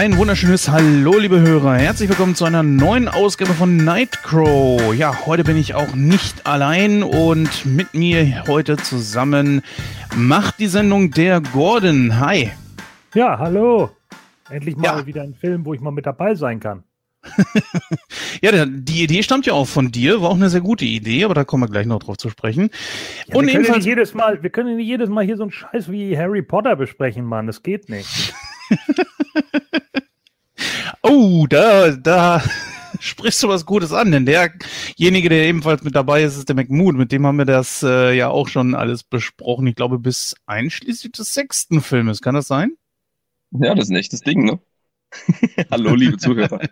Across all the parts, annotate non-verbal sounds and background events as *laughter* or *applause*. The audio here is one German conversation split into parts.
ein wunderschönes Hallo, liebe Hörer. Herzlich willkommen zu einer neuen Ausgabe von Nightcrow. Ja, heute bin ich auch nicht allein und mit mir heute zusammen macht die Sendung der Gordon. Hi. Ja, hallo. Endlich mal ja. wieder ein Film, wo ich mal mit dabei sein kann. *laughs* ja, die Idee stammt ja auch von dir, war auch eine sehr gute Idee, aber da kommen wir gleich noch drauf zu sprechen. Ja, und wir können nicht jedes Mal, wir können nicht jedes Mal hier so einen Scheiß wie Harry Potter besprechen, Mann. Das geht nicht. *laughs* oh, da, da *laughs* sprichst du was Gutes an, denn derjenige, der ebenfalls mit dabei ist, ist der McMood. Mit dem haben wir das äh, ja auch schon alles besprochen. Ich glaube, bis einschließlich des sechsten Filmes. Kann das sein? Ja, das ist ein echtes Ding, ne? *laughs* Hallo, liebe Zuhörer. *laughs*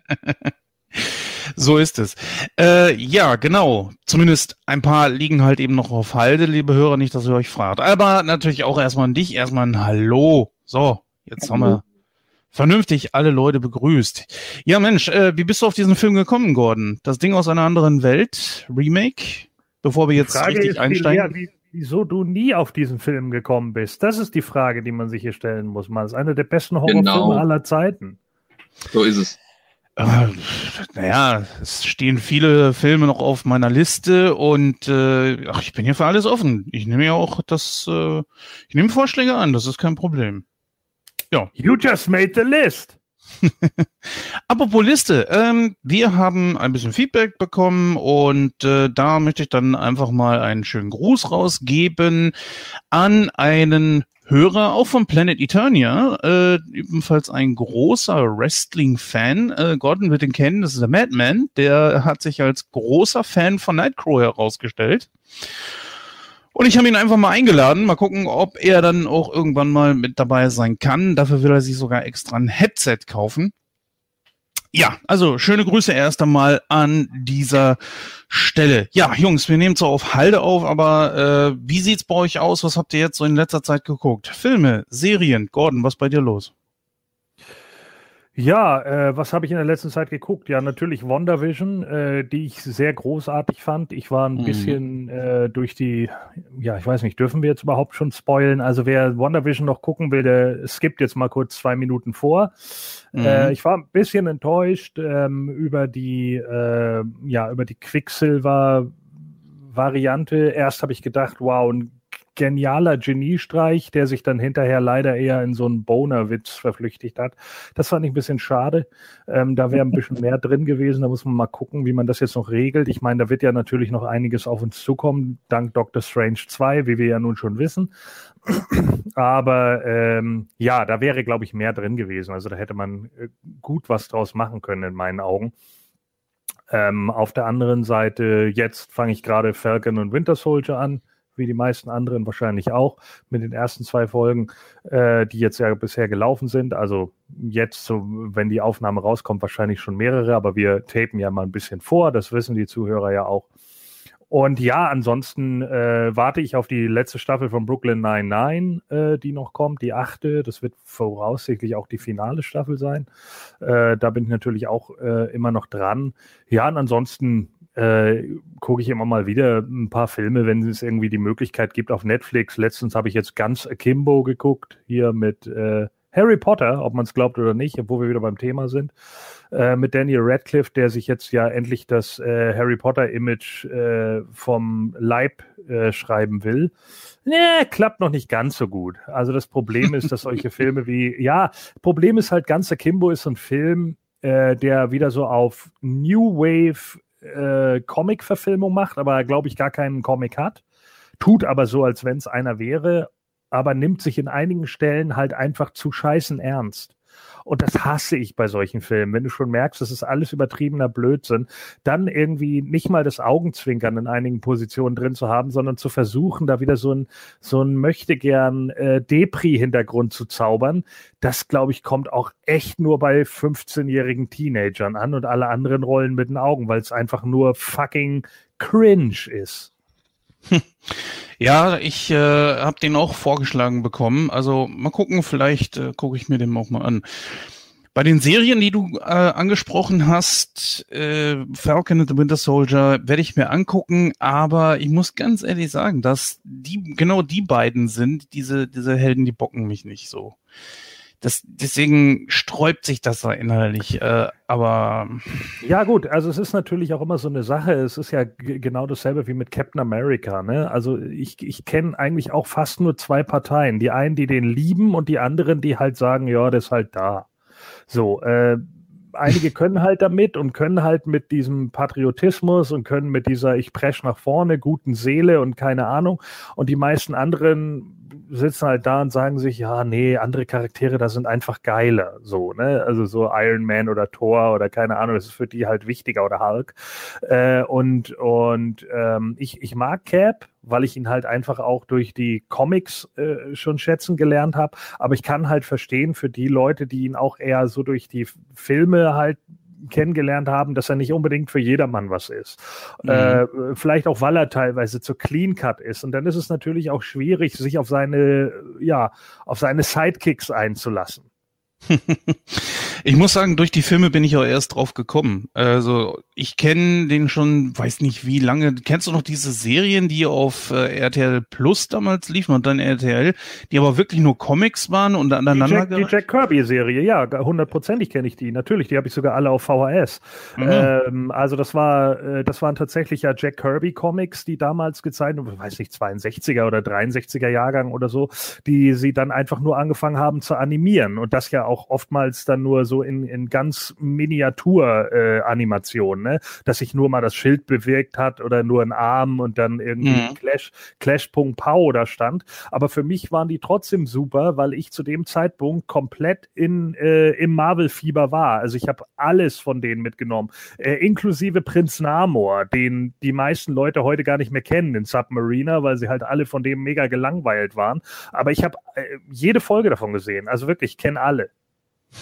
So ist es. Äh, ja, genau. Zumindest ein paar liegen halt eben noch auf Halde, liebe Hörer, nicht, dass ihr euch fragt. Aber natürlich auch erstmal an dich, erstmal ein Hallo. So, jetzt Hallo. haben wir vernünftig alle Leute begrüßt. Ja, Mensch, äh, wie bist du auf diesen Film gekommen, Gordon? Das Ding aus einer anderen Welt, Remake? Bevor wir jetzt richtig einsteigen. Viel, ja, wieso du nie auf diesen Film gekommen bist. Das ist die Frage, die man sich hier stellen muss. Man ist einer der besten Horrorfilme genau. aller Zeiten. So ist es. Äh, naja, es stehen viele Filme noch auf meiner Liste und äh, ach, ich bin hier für alles offen. Ich nehme ja auch das, äh, ich nehme Vorschläge an, das ist kein Problem. Ja. You just made the list. *laughs* Apropos Liste, ähm, wir haben ein bisschen Feedback bekommen und äh, da möchte ich dann einfach mal einen schönen Gruß rausgeben an einen Hörer, auch von Planet Eternia, äh, ebenfalls ein großer Wrestling-Fan. Äh, Gordon wird ihn kennen, das ist der Madman. Der hat sich als großer Fan von Nightcrow herausgestellt. Und ich habe ihn einfach mal eingeladen. Mal gucken, ob er dann auch irgendwann mal mit dabei sein kann. Dafür will er sich sogar extra ein Headset kaufen. Ja, also schöne Grüße erst einmal an dieser Stelle. Ja, Jungs, wir nehmen zwar auf Halde auf, aber äh, wie sieht's bei euch aus? Was habt ihr jetzt so in letzter Zeit geguckt? Filme, Serien, Gordon, was bei dir los? Ja, äh, was habe ich in der letzten Zeit geguckt? Ja, natürlich WandaVision, äh, die ich sehr großartig fand. Ich war ein mhm. bisschen äh, durch die, ja, ich weiß nicht, dürfen wir jetzt überhaupt schon spoilen? Also wer WandaVision noch gucken will, der skippt jetzt mal kurz zwei Minuten vor. Mhm. Äh, ich war ein bisschen enttäuscht ähm, über die, äh, ja, über die Quicksilver Variante. Erst habe ich gedacht, wow, ein genialer Geniestreich, der sich dann hinterher leider eher in so einen Boner-Witz verflüchtigt hat. Das fand ich ein bisschen schade. Ähm, da wäre ein bisschen mehr drin gewesen. Da muss man mal gucken, wie man das jetzt noch regelt. Ich meine, da wird ja natürlich noch einiges auf uns zukommen, dank Doctor Strange 2, wie wir ja nun schon wissen. Aber ähm, ja, da wäre, glaube ich, mehr drin gewesen. Also da hätte man äh, gut was draus machen können, in meinen Augen. Ähm, auf der anderen Seite, jetzt fange ich gerade Falcon und Winter Soldier an wie die meisten anderen wahrscheinlich auch, mit den ersten zwei Folgen, äh, die jetzt ja bisher gelaufen sind. Also jetzt, so, wenn die Aufnahme rauskommt, wahrscheinlich schon mehrere, aber wir tapen ja mal ein bisschen vor, das wissen die Zuhörer ja auch. Und ja, ansonsten äh, warte ich auf die letzte Staffel von Brooklyn 99, äh, die noch kommt, die achte. Das wird voraussichtlich auch die finale Staffel sein. Äh, da bin ich natürlich auch äh, immer noch dran. Ja, und ansonsten äh, gucke ich immer mal wieder ein paar Filme, wenn es irgendwie die Möglichkeit gibt auf Netflix. Letztens habe ich jetzt ganz Akimbo geguckt, hier mit äh, Harry Potter, ob man es glaubt oder nicht, obwohl wir wieder beim Thema sind, äh, mit Daniel Radcliffe, der sich jetzt ja endlich das äh, Harry Potter-Image äh, vom Leib äh, schreiben will. Nee, klappt noch nicht ganz so gut. Also das Problem ist, dass solche *laughs* Filme wie, ja, Problem ist halt, ganz Akimbo ist so ein Film, äh, der wieder so auf New Wave äh, Comic-Verfilmung macht, aber glaube ich gar keinen Comic hat. Tut aber so, als wenn es einer wäre, aber nimmt sich in einigen Stellen halt einfach zu scheißen ernst. Und das hasse ich bei solchen Filmen. Wenn du schon merkst, das ist alles übertriebener Blödsinn, dann irgendwie nicht mal das Augenzwinkern in einigen Positionen drin zu haben, sondern zu versuchen, da wieder so ein, so ein möchte gern äh, Depri-Hintergrund zu zaubern, das glaube ich kommt auch echt nur bei 15-jährigen Teenagern an und alle anderen rollen mit den Augen, weil es einfach nur fucking cringe ist. Ja, ich äh, habe den auch vorgeschlagen bekommen. Also mal gucken, vielleicht äh, gucke ich mir den auch mal an. Bei den Serien, die du äh, angesprochen hast, äh, Falcon and the Winter Soldier, werde ich mir angucken, aber ich muss ganz ehrlich sagen, dass die genau die beiden sind, diese, diese Helden, die bocken mich nicht so. Das, deswegen sträubt sich das da innerlich. Äh, aber ja gut, also es ist natürlich auch immer so eine Sache. Es ist ja genau dasselbe wie mit Captain America. Ne? Also ich, ich kenne eigentlich auch fast nur zwei Parteien. Die einen, die den lieben und die anderen, die halt sagen, ja, das ist halt da. So, äh, einige können *laughs* halt damit und können halt mit diesem Patriotismus und können mit dieser ich presch nach vorne guten Seele und keine Ahnung. Und die meisten anderen sitzen halt da und sagen sich, ja, nee, andere Charaktere, da sind einfach geiler, so, ne? Also so Iron Man oder Thor oder keine Ahnung, das ist für die halt wichtiger oder Hulk. Äh, und und ähm, ich, ich mag Cap, weil ich ihn halt einfach auch durch die Comics äh, schon schätzen gelernt habe. Aber ich kann halt verstehen für die Leute, die ihn auch eher so durch die Filme halt kennengelernt haben, dass er nicht unbedingt für jedermann was ist. Mhm. Äh, vielleicht auch, weil er teilweise zu clean cut ist. Und dann ist es natürlich auch schwierig, sich auf seine, ja, auf seine Sidekicks einzulassen. *laughs* ich muss sagen, durch die Filme bin ich auch erst drauf gekommen. Also ich kenne den schon, weiß nicht wie lange. Kennst du noch diese Serien, die auf äh, RTL Plus damals liefen und dann RTL, die aber wirklich nur Comics waren und aneinander? Die Jack, die Jack Kirby-Serie, ja, hundertprozentig kenne ich die. Natürlich, die habe ich sogar alle auf VHS. Mhm. Ähm, also das war, äh, das waren tatsächlich ja Jack Kirby-Comics, die damals gezeichnet, weiß nicht, 62er oder 63er Jahrgang oder so, die sie dann einfach nur angefangen haben zu animieren und das ja auch oftmals dann nur so in, in ganz Miniatur-Animationen, äh, ne? dass sich nur mal das Schild bewegt hat oder nur ein Arm und dann irgendwie mhm. Clash, Clash.pau da stand. Aber für mich waren die trotzdem super, weil ich zu dem Zeitpunkt komplett in, äh, im Marvel-Fieber war. Also ich habe alles von denen mitgenommen, äh, inklusive Prinz Namor, den die meisten Leute heute gar nicht mehr kennen in Submariner, weil sie halt alle von dem mega gelangweilt waren. Aber ich habe äh, jede Folge davon gesehen. Also wirklich, ich kenne alle.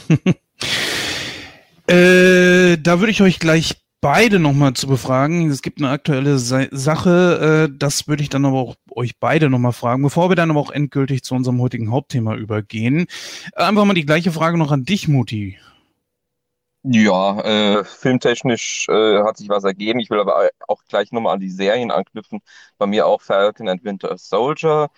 *laughs* äh, da würde ich euch gleich beide nochmal zu befragen. Es gibt eine aktuelle Sache, äh, das würde ich dann aber auch euch beide nochmal fragen, bevor wir dann aber auch endgültig zu unserem heutigen Hauptthema übergehen. Einfach mal die gleiche Frage noch an dich, Muti. Ja, äh, filmtechnisch äh, hat sich was ergeben. Ich will aber auch gleich nochmal an die Serien anknüpfen. Bei mir auch Falcon and Winter Soldier.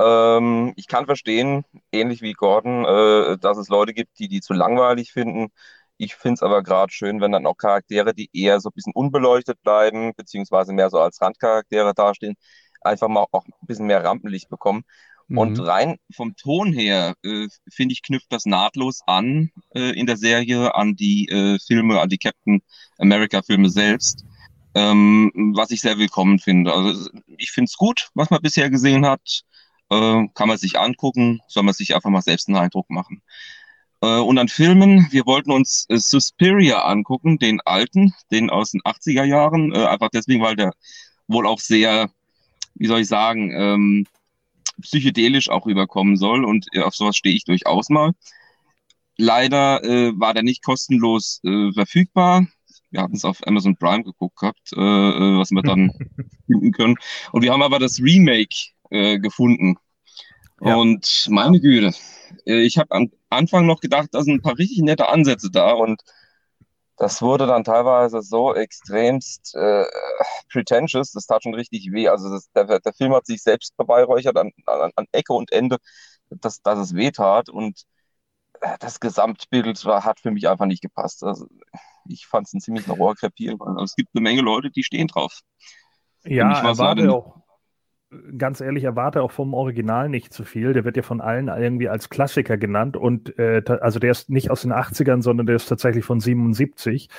Ähm, ich kann verstehen, ähnlich wie Gordon, äh, dass es Leute gibt, die die zu langweilig finden. Ich finde es aber gerade schön, wenn dann auch Charaktere, die eher so ein bisschen unbeleuchtet bleiben, beziehungsweise mehr so als Randcharaktere dastehen, einfach mal auch ein bisschen mehr Rampenlicht bekommen. Mhm. Und rein vom Ton her, äh, finde ich, knüpft das nahtlos an äh, in der Serie an die äh, Filme, an die Captain America Filme selbst, ähm, was ich sehr willkommen finde. Also ich finde es gut, was man bisher gesehen hat. Äh, kann man sich angucken, soll man sich einfach mal selbst einen Eindruck machen. Äh, und an Filmen, wir wollten uns äh, Suspiria angucken, den alten, den aus den 80er Jahren, äh, einfach deswegen, weil der wohl auch sehr, wie soll ich sagen, ähm, psychedelisch auch rüberkommen soll und äh, auf sowas stehe ich durchaus mal. Leider äh, war der nicht kostenlos verfügbar. Wir hatten es auf Amazon Prime geguckt gehabt, äh was wir dann *laughs* finden können. Und wir haben aber das Remake äh, gefunden. Ja. Und meine Güte, äh, ich habe am Anfang noch gedacht, da sind ein paar richtig nette Ansätze da und das wurde dann teilweise so extremst äh, pretentious, das tat schon richtig weh. Also das, der, der Film hat sich selbst beweihräuchert an, an, an Ecke und Ende, dass, dass es weh tat und äh, das Gesamtbild war, hat für mich einfach nicht gepasst. Also ich fand es ein ziemlich Rohrkrepier, weil es gibt eine Menge Leute, die stehen drauf. Ja, er war auch ganz ehrlich, erwarte auch vom Original nicht zu viel. Der wird ja von allen irgendwie als Klassiker genannt und äh, also der ist nicht aus den 80ern, sondern der ist tatsächlich von 77.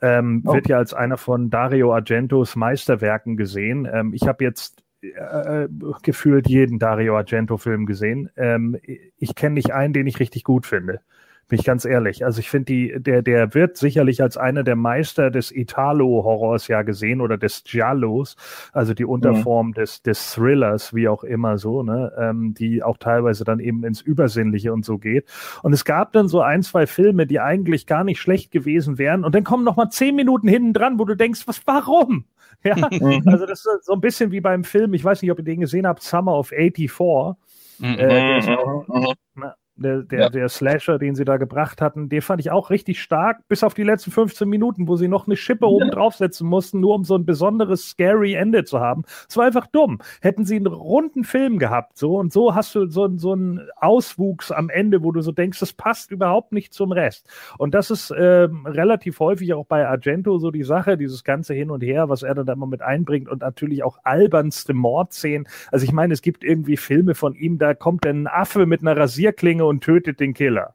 Ähm, oh. Wird ja als einer von Dario Argentos Meisterwerken gesehen. Ähm, ich habe jetzt äh, gefühlt jeden Dario Argento-Film gesehen. Ähm, ich kenne nicht einen, den ich richtig gut finde. Bin ich ganz ehrlich. Also ich finde, die, der, der wird sicherlich als einer der Meister des Italo-Horrors ja gesehen oder des Giallos, also die Unterform mhm. des, des Thrillers, wie auch immer so, ne, ähm, die auch teilweise dann eben ins Übersinnliche und so geht. Und es gab dann so ein, zwei Filme, die eigentlich gar nicht schlecht gewesen wären. Und dann kommen noch mal zehn Minuten hinten dran, wo du denkst, was, warum? *laughs* Ja, mhm. also das ist so ein bisschen wie beim Film, ich weiß nicht, ob ihr den gesehen habt, Summer of 84. Mhm. Äh, der ist auch, mhm. Der, der, ja. der Slasher, den sie da gebracht hatten, den fand ich auch richtig stark, bis auf die letzten 15 Minuten, wo sie noch eine Schippe ja. oben draufsetzen mussten, nur um so ein besonderes scary Ende zu haben. Es war einfach dumm. Hätten sie einen runden Film gehabt, so und so hast du so, so einen Auswuchs am Ende, wo du so denkst, das passt überhaupt nicht zum Rest. Und das ist ähm, relativ häufig auch bei Argento so die Sache, dieses ganze Hin und Her, was er dann da immer mit einbringt und natürlich auch albernste Mordszenen. Also ich meine, es gibt irgendwie Filme von ihm, da kommt ein Affe mit einer Rasierklinge und tötet den Killer.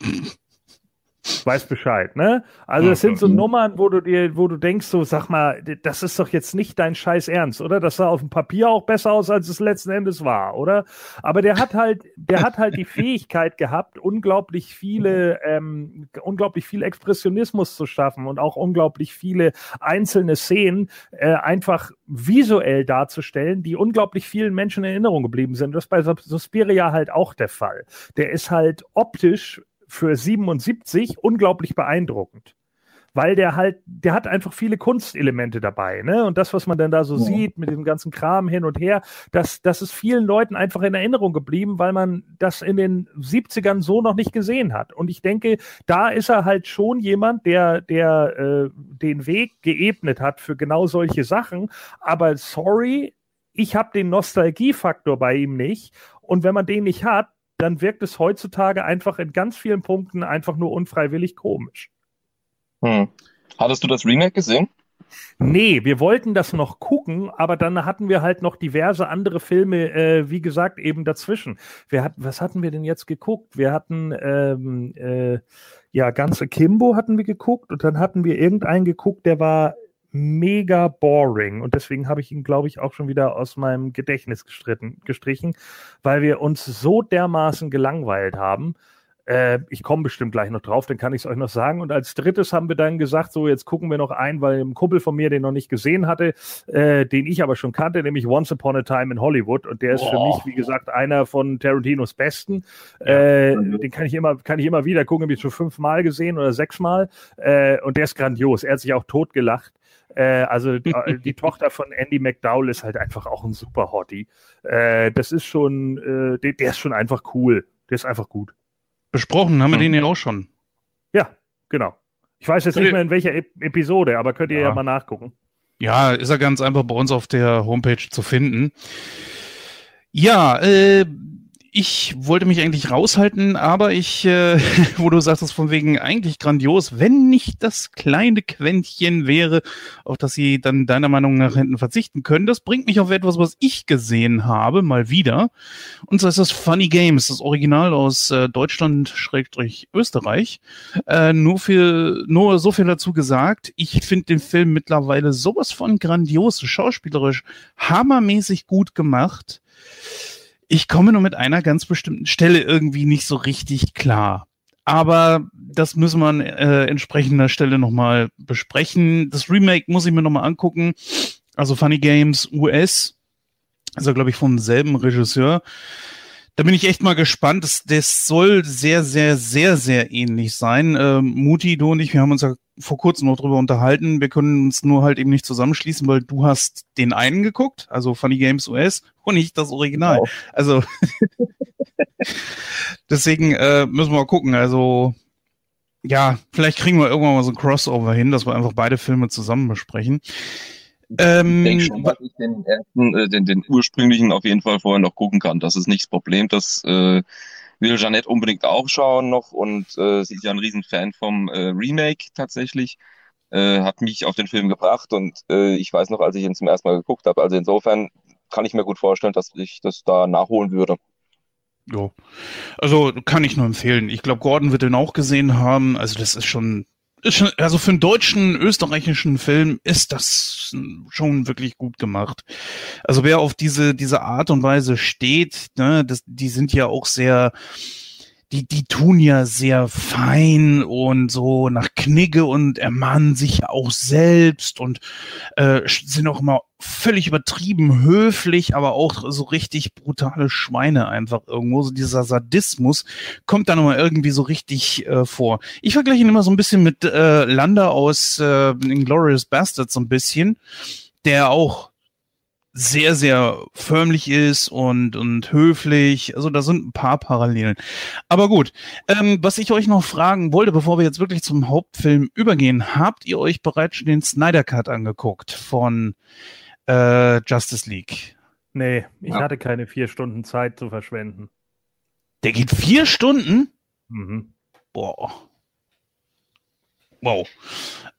*laughs* Weiß Bescheid, ne? Also das sind so Nummern, wo du dir, wo du denkst, so sag mal, das ist doch jetzt nicht dein Scheiß Ernst, oder? Das sah auf dem Papier auch besser aus, als es letzten Endes war, oder? Aber der hat halt, der hat halt die *laughs* Fähigkeit gehabt, unglaublich viele, ähm, unglaublich viel Expressionismus zu schaffen und auch unglaublich viele einzelne Szenen äh, einfach visuell darzustellen, die unglaublich vielen Menschen in Erinnerung geblieben sind. Das ist bei Suspiria halt auch der Fall. Der ist halt optisch für 77 unglaublich beeindruckend. Weil der halt, der hat einfach viele Kunstelemente dabei, ne? Und das, was man dann da so ja. sieht, mit dem ganzen Kram hin und her, das, das ist vielen Leuten einfach in Erinnerung geblieben, weil man das in den 70ern so noch nicht gesehen hat. Und ich denke, da ist er halt schon jemand, der, der äh, den Weg geebnet hat für genau solche Sachen. Aber sorry, ich habe den Nostalgiefaktor bei ihm nicht. Und wenn man den nicht hat, dann wirkt es heutzutage einfach in ganz vielen Punkten einfach nur unfreiwillig komisch. Hm. Hattest du das Remake gesehen? Nee, wir wollten das noch gucken, aber dann hatten wir halt noch diverse andere Filme, äh, wie gesagt, eben dazwischen. Wir hatten, was hatten wir denn jetzt geguckt? Wir hatten ähm, äh, ja ganze Kimbo hatten wir geguckt und dann hatten wir irgendeinen geguckt, der war mega boring. Und deswegen habe ich ihn, glaube ich, auch schon wieder aus meinem Gedächtnis gestritten, gestrichen, weil wir uns so dermaßen gelangweilt haben. Äh, ich komme bestimmt gleich noch drauf, dann kann ich es euch noch sagen. Und als drittes haben wir dann gesagt, so jetzt gucken wir noch ein, weil ein Kumpel von mir den noch nicht gesehen hatte, äh, den ich aber schon kannte, nämlich Once Upon a Time in Hollywood. Und der ist Boah. für mich, wie gesagt, einer von Tarantinos besten. Ja. Äh, den kann ich immer, kann ich immer wieder gucken, habe ich schon fünfmal gesehen oder sechsmal. Äh, und der ist grandios. Er hat sich auch totgelacht. Äh, also die, äh, *laughs* die Tochter von Andy McDowell ist halt einfach auch ein super Hottie. Äh, das ist schon, äh, der, der, ist schon einfach cool. Der ist einfach gut. Besprochen haben wir den ja auch schon. Ja, genau. Ich weiß jetzt nicht mehr in welcher e Episode, aber könnt ihr ja. ja mal nachgucken. Ja, ist er ganz einfach bei uns auf der Homepage zu finden. Ja, äh, ich wollte mich eigentlich raushalten, aber ich, äh, *laughs* wo du sagtest, von wegen eigentlich grandios, wenn nicht das kleine Quäntchen wäre, auf das sie dann deiner Meinung nach hinten verzichten können, das bringt mich auf etwas, was ich gesehen habe, mal wieder. Und zwar ist das Funny Games, das Original aus äh, Deutschland, Schrägstrich Österreich. Äh, nur für, nur so viel dazu gesagt. Ich finde den Film mittlerweile sowas von grandios, schauspielerisch, hammermäßig gut gemacht. Ich komme nur mit einer ganz bestimmten Stelle irgendwie nicht so richtig klar. Aber das müssen wir an äh, entsprechender Stelle nochmal besprechen. Das Remake muss ich mir nochmal angucken. Also Funny Games US. Also, glaube ich, vom selben Regisseur. Da bin ich echt mal gespannt. Das, das soll sehr, sehr, sehr, sehr ähnlich sein. Ähm, Muti, du und ich, wir haben uns ja vor kurzem noch drüber unterhalten. Wir können uns nur halt eben nicht zusammenschließen, weil du hast den einen geguckt, also Funny Games US, und nicht das Original. Wow. Also *laughs* deswegen äh, müssen wir mal gucken. Also ja, vielleicht kriegen wir irgendwann mal so ein Crossover hin, dass wir einfach beide Filme zusammen besprechen. Ähm, ich denke schon, dass ich den ersten, äh, den, den ursprünglichen auf jeden Fall vorher noch gucken kann. Das ist nicht das Problem. Das äh, will Jeanette unbedingt auch schauen noch und äh, sie ist ja ein Riesenfan vom äh, Remake tatsächlich. Äh, hat mich auf den Film gebracht und äh, ich weiß noch, als ich ihn zum ersten Mal geguckt habe. Also insofern kann ich mir gut vorstellen, dass ich das da nachholen würde. Ja, also kann ich nur empfehlen. Ich glaube, Gordon wird den auch gesehen haben. Also das ist schon schon, also für einen deutschen, österreichischen Film ist das schon wirklich gut gemacht. Also wer auf diese, diese Art und Weise steht, ne, das, die sind ja auch sehr, die, die tun ja sehr fein und so nach Knigge und ermahnen sich auch selbst und äh, sind auch immer völlig übertrieben höflich, aber auch so richtig brutale Schweine einfach irgendwo. So dieser Sadismus kommt dann immer irgendwie so richtig äh, vor. Ich vergleiche ihn immer so ein bisschen mit äh, Landa aus äh, Inglourious Bastards so ein bisschen, der auch sehr, sehr förmlich ist und, und höflich. Also da sind ein paar Parallelen. Aber gut, ähm, was ich euch noch fragen wollte, bevor wir jetzt wirklich zum Hauptfilm übergehen, habt ihr euch bereits schon den Snyder Cut angeguckt von äh, Justice League? Nee, ich ja. hatte keine vier Stunden Zeit zu verschwenden. Der geht vier Stunden? Mhm. Boah. Wow.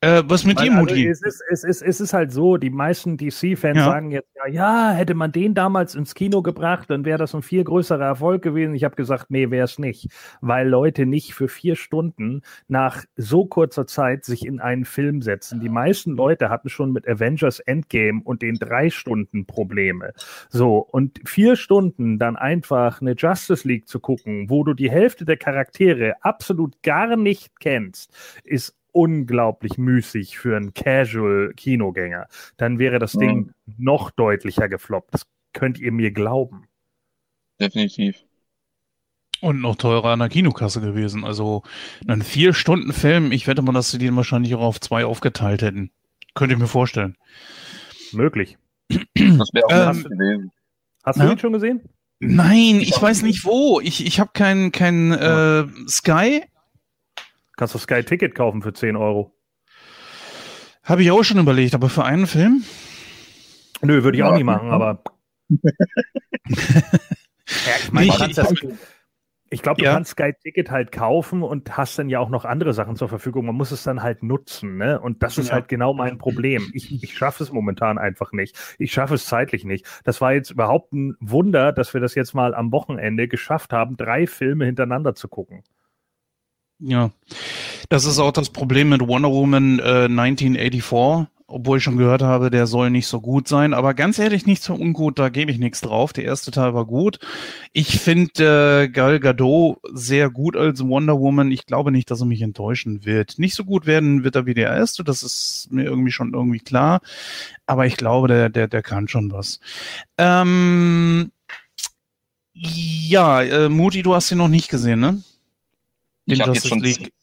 Äh, was mit dir, Mutti? Also es, ist, es, ist, es ist halt so, die meisten DC-Fans ja. sagen jetzt, ja, ja, hätte man den damals ins Kino gebracht, dann wäre das ein viel größerer Erfolg gewesen. Ich habe gesagt, nee, wäre es nicht, weil Leute nicht für vier Stunden nach so kurzer Zeit sich in einen Film setzen. Die meisten Leute hatten schon mit Avengers Endgame und den drei Stunden Probleme. So, und vier Stunden dann einfach eine Justice League zu gucken, wo du die Hälfte der Charaktere absolut gar nicht kennst, ist unglaublich müßig für einen Casual-Kinogänger. Dann wäre das Ding mhm. noch deutlicher gefloppt. Das könnt ihr mir glauben. Definitiv. Und noch teurer an der Kinokasse gewesen. Also einen Vier-Stunden-Film, ich wette mal, dass sie den wahrscheinlich auch auf zwei aufgeteilt hätten. Könnte ich mir vorstellen. Möglich. Das wäre auch ähm, gewesen. Hast du ja? den schon gesehen? Nein, ich weiß nicht wo. Ich, ich habe kein, kein äh, Sky Kannst du Sky Ticket kaufen für 10 Euro. Habe ich auch schon überlegt, aber für einen Film? Nö, würde ich ja. auch nicht machen, aber. *laughs* ja, ich meine, ich, ich, ich glaube, du ja. kannst Sky Ticket halt kaufen und hast dann ja auch noch andere Sachen zur Verfügung. Man muss es dann halt nutzen, ne? Und das ist ja. halt genau mein Problem. Ich, ich schaffe es momentan einfach nicht. Ich schaffe es zeitlich nicht. Das war jetzt überhaupt ein Wunder, dass wir das jetzt mal am Wochenende geschafft haben, drei Filme hintereinander zu gucken. Ja, das ist auch das Problem mit Wonder Woman äh, 1984, obwohl ich schon gehört habe, der soll nicht so gut sein. Aber ganz ehrlich, nicht so ungut, da gebe ich nichts drauf. Der erste Teil war gut. Ich finde äh, Gal Gadot sehr gut als Wonder Woman. Ich glaube nicht, dass er mich enttäuschen wird. Nicht so gut werden wird er wie der erste, das ist mir irgendwie schon irgendwie klar. Aber ich glaube, der, der, der kann schon was. Ähm, ja, äh, Muti, du hast ihn noch nicht gesehen, ne? Ich habe jetzt schon, League.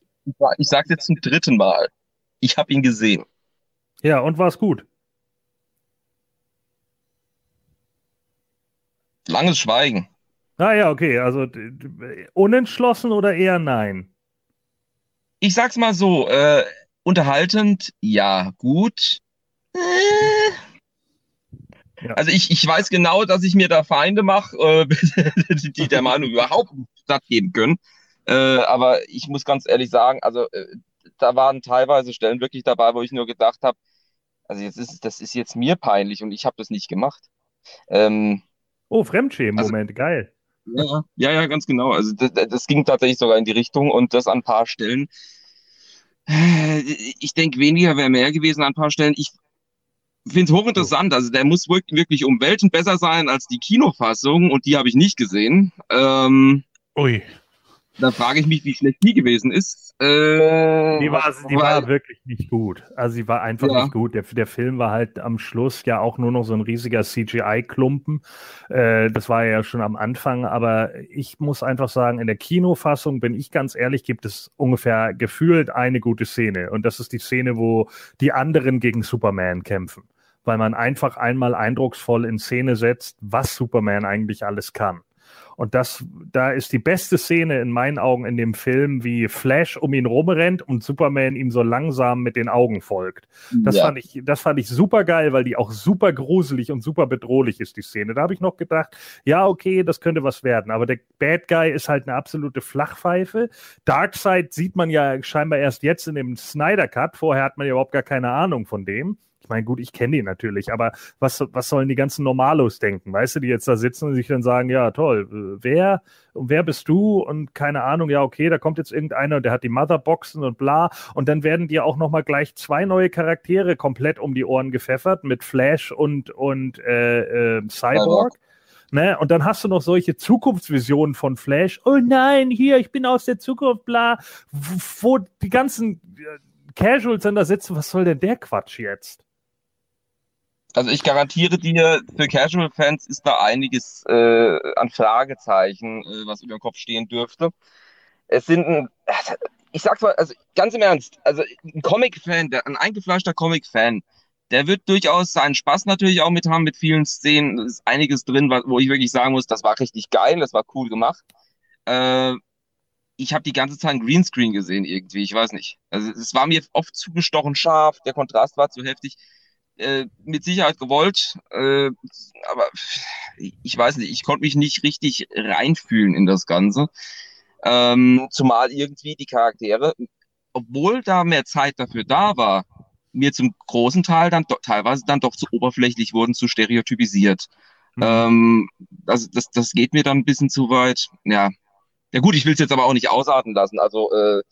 ich sage jetzt zum dritten Mal. Ich habe ihn gesehen. Ja, und war es gut? Langes Schweigen. Ah ja, okay. Also unentschlossen oder eher nein? Ich sag's mal so, äh, unterhaltend, ja, gut. Äh, ja. Also ich, ich weiß genau, dass ich mir da Feinde mache, äh, *laughs* die der Meinung überhaupt nicht stattgeben können. Äh, aber ich muss ganz ehrlich sagen, also äh, da waren teilweise Stellen wirklich dabei, wo ich nur gedacht habe, also jetzt ist das ist jetzt mir peinlich und ich habe das nicht gemacht. Ähm, oh, Fremdschämen-Moment, also, geil. Ja, ja, ja, ganz genau. Also das, das, ging tatsächlich sogar in die Richtung und das an ein paar Stellen. Ich denke, weniger wäre mehr gewesen an ein paar Stellen. Ich finde es hochinteressant. Also der muss wirklich um Welten besser sein als die Kinofassung und die habe ich nicht gesehen. Ähm, Ui. Da frage ich mich, wie schlecht die gewesen ist. Äh, die war, die war wirklich nicht gut. Also sie war einfach ja. nicht gut. Der, der Film war halt am Schluss ja auch nur noch so ein riesiger CGI-Klumpen. Äh, das war ja schon am Anfang. Aber ich muss einfach sagen, in der Kinofassung, bin ich ganz ehrlich, gibt es ungefähr gefühlt eine gute Szene. Und das ist die Szene, wo die anderen gegen Superman kämpfen. Weil man einfach einmal eindrucksvoll in Szene setzt, was Superman eigentlich alles kann. Und das, da ist die beste Szene in meinen Augen in dem Film, wie Flash um ihn rumrennt und Superman ihm so langsam mit den Augen folgt. Das ja. fand ich, das fand ich super geil, weil die auch super gruselig und super bedrohlich ist, die Szene. Da habe ich noch gedacht, ja, okay, das könnte was werden. Aber der Bad Guy ist halt eine absolute Flachpfeife. Darkseid sieht man ja scheinbar erst jetzt in dem Snyder Cut. Vorher hat man ja überhaupt gar keine Ahnung von dem. Ich meine, gut, ich kenne die natürlich, aber was, was sollen die ganzen Normalos denken? Weißt du, die jetzt da sitzen und sich dann sagen, ja, toll, äh, wer und wer bist du? Und keine Ahnung, ja, okay, da kommt jetzt irgendeiner und der hat die Motherboxen und bla. Und dann werden dir auch nochmal gleich zwei neue Charaktere komplett um die Ohren gepfeffert mit Flash und, und äh, äh, Cyborg. Ne? Und dann hast du noch solche Zukunftsvisionen von Flash. Oh nein, hier, ich bin aus der Zukunft, bla. Wo die ganzen äh, Casuals dann da sitzen, was soll denn der Quatsch jetzt? Also ich garantiere dir, für Casual-Fans ist da einiges äh, an Fragezeichen, äh, was über dem Kopf stehen dürfte. Es sind, ein, ich sag's mal, also ganz im Ernst, also ein Comic-Fan, ein eingefleischter Comic-Fan, der wird durchaus seinen Spaß natürlich auch mit haben, mit vielen Szenen. Es ist einiges drin, wo ich wirklich sagen muss, das war richtig geil, das war cool gemacht. Äh, ich habe die ganze Zeit ein Greenscreen gesehen irgendwie, ich weiß nicht. Also es war mir oft zugestochen scharf, der Kontrast war zu heftig. Äh, mit Sicherheit gewollt, äh, aber ich weiß nicht, ich konnte mich nicht richtig reinfühlen in das Ganze. Ähm, zumal irgendwie die Charaktere, obwohl da mehr Zeit dafür da war, mir zum großen Teil dann teilweise dann doch zu oberflächlich wurden, zu stereotypisiert. Mhm. Ähm, also das, das geht mir dann ein bisschen zu weit. Ja, ja gut, ich will es jetzt aber auch nicht ausarten lassen. Also äh,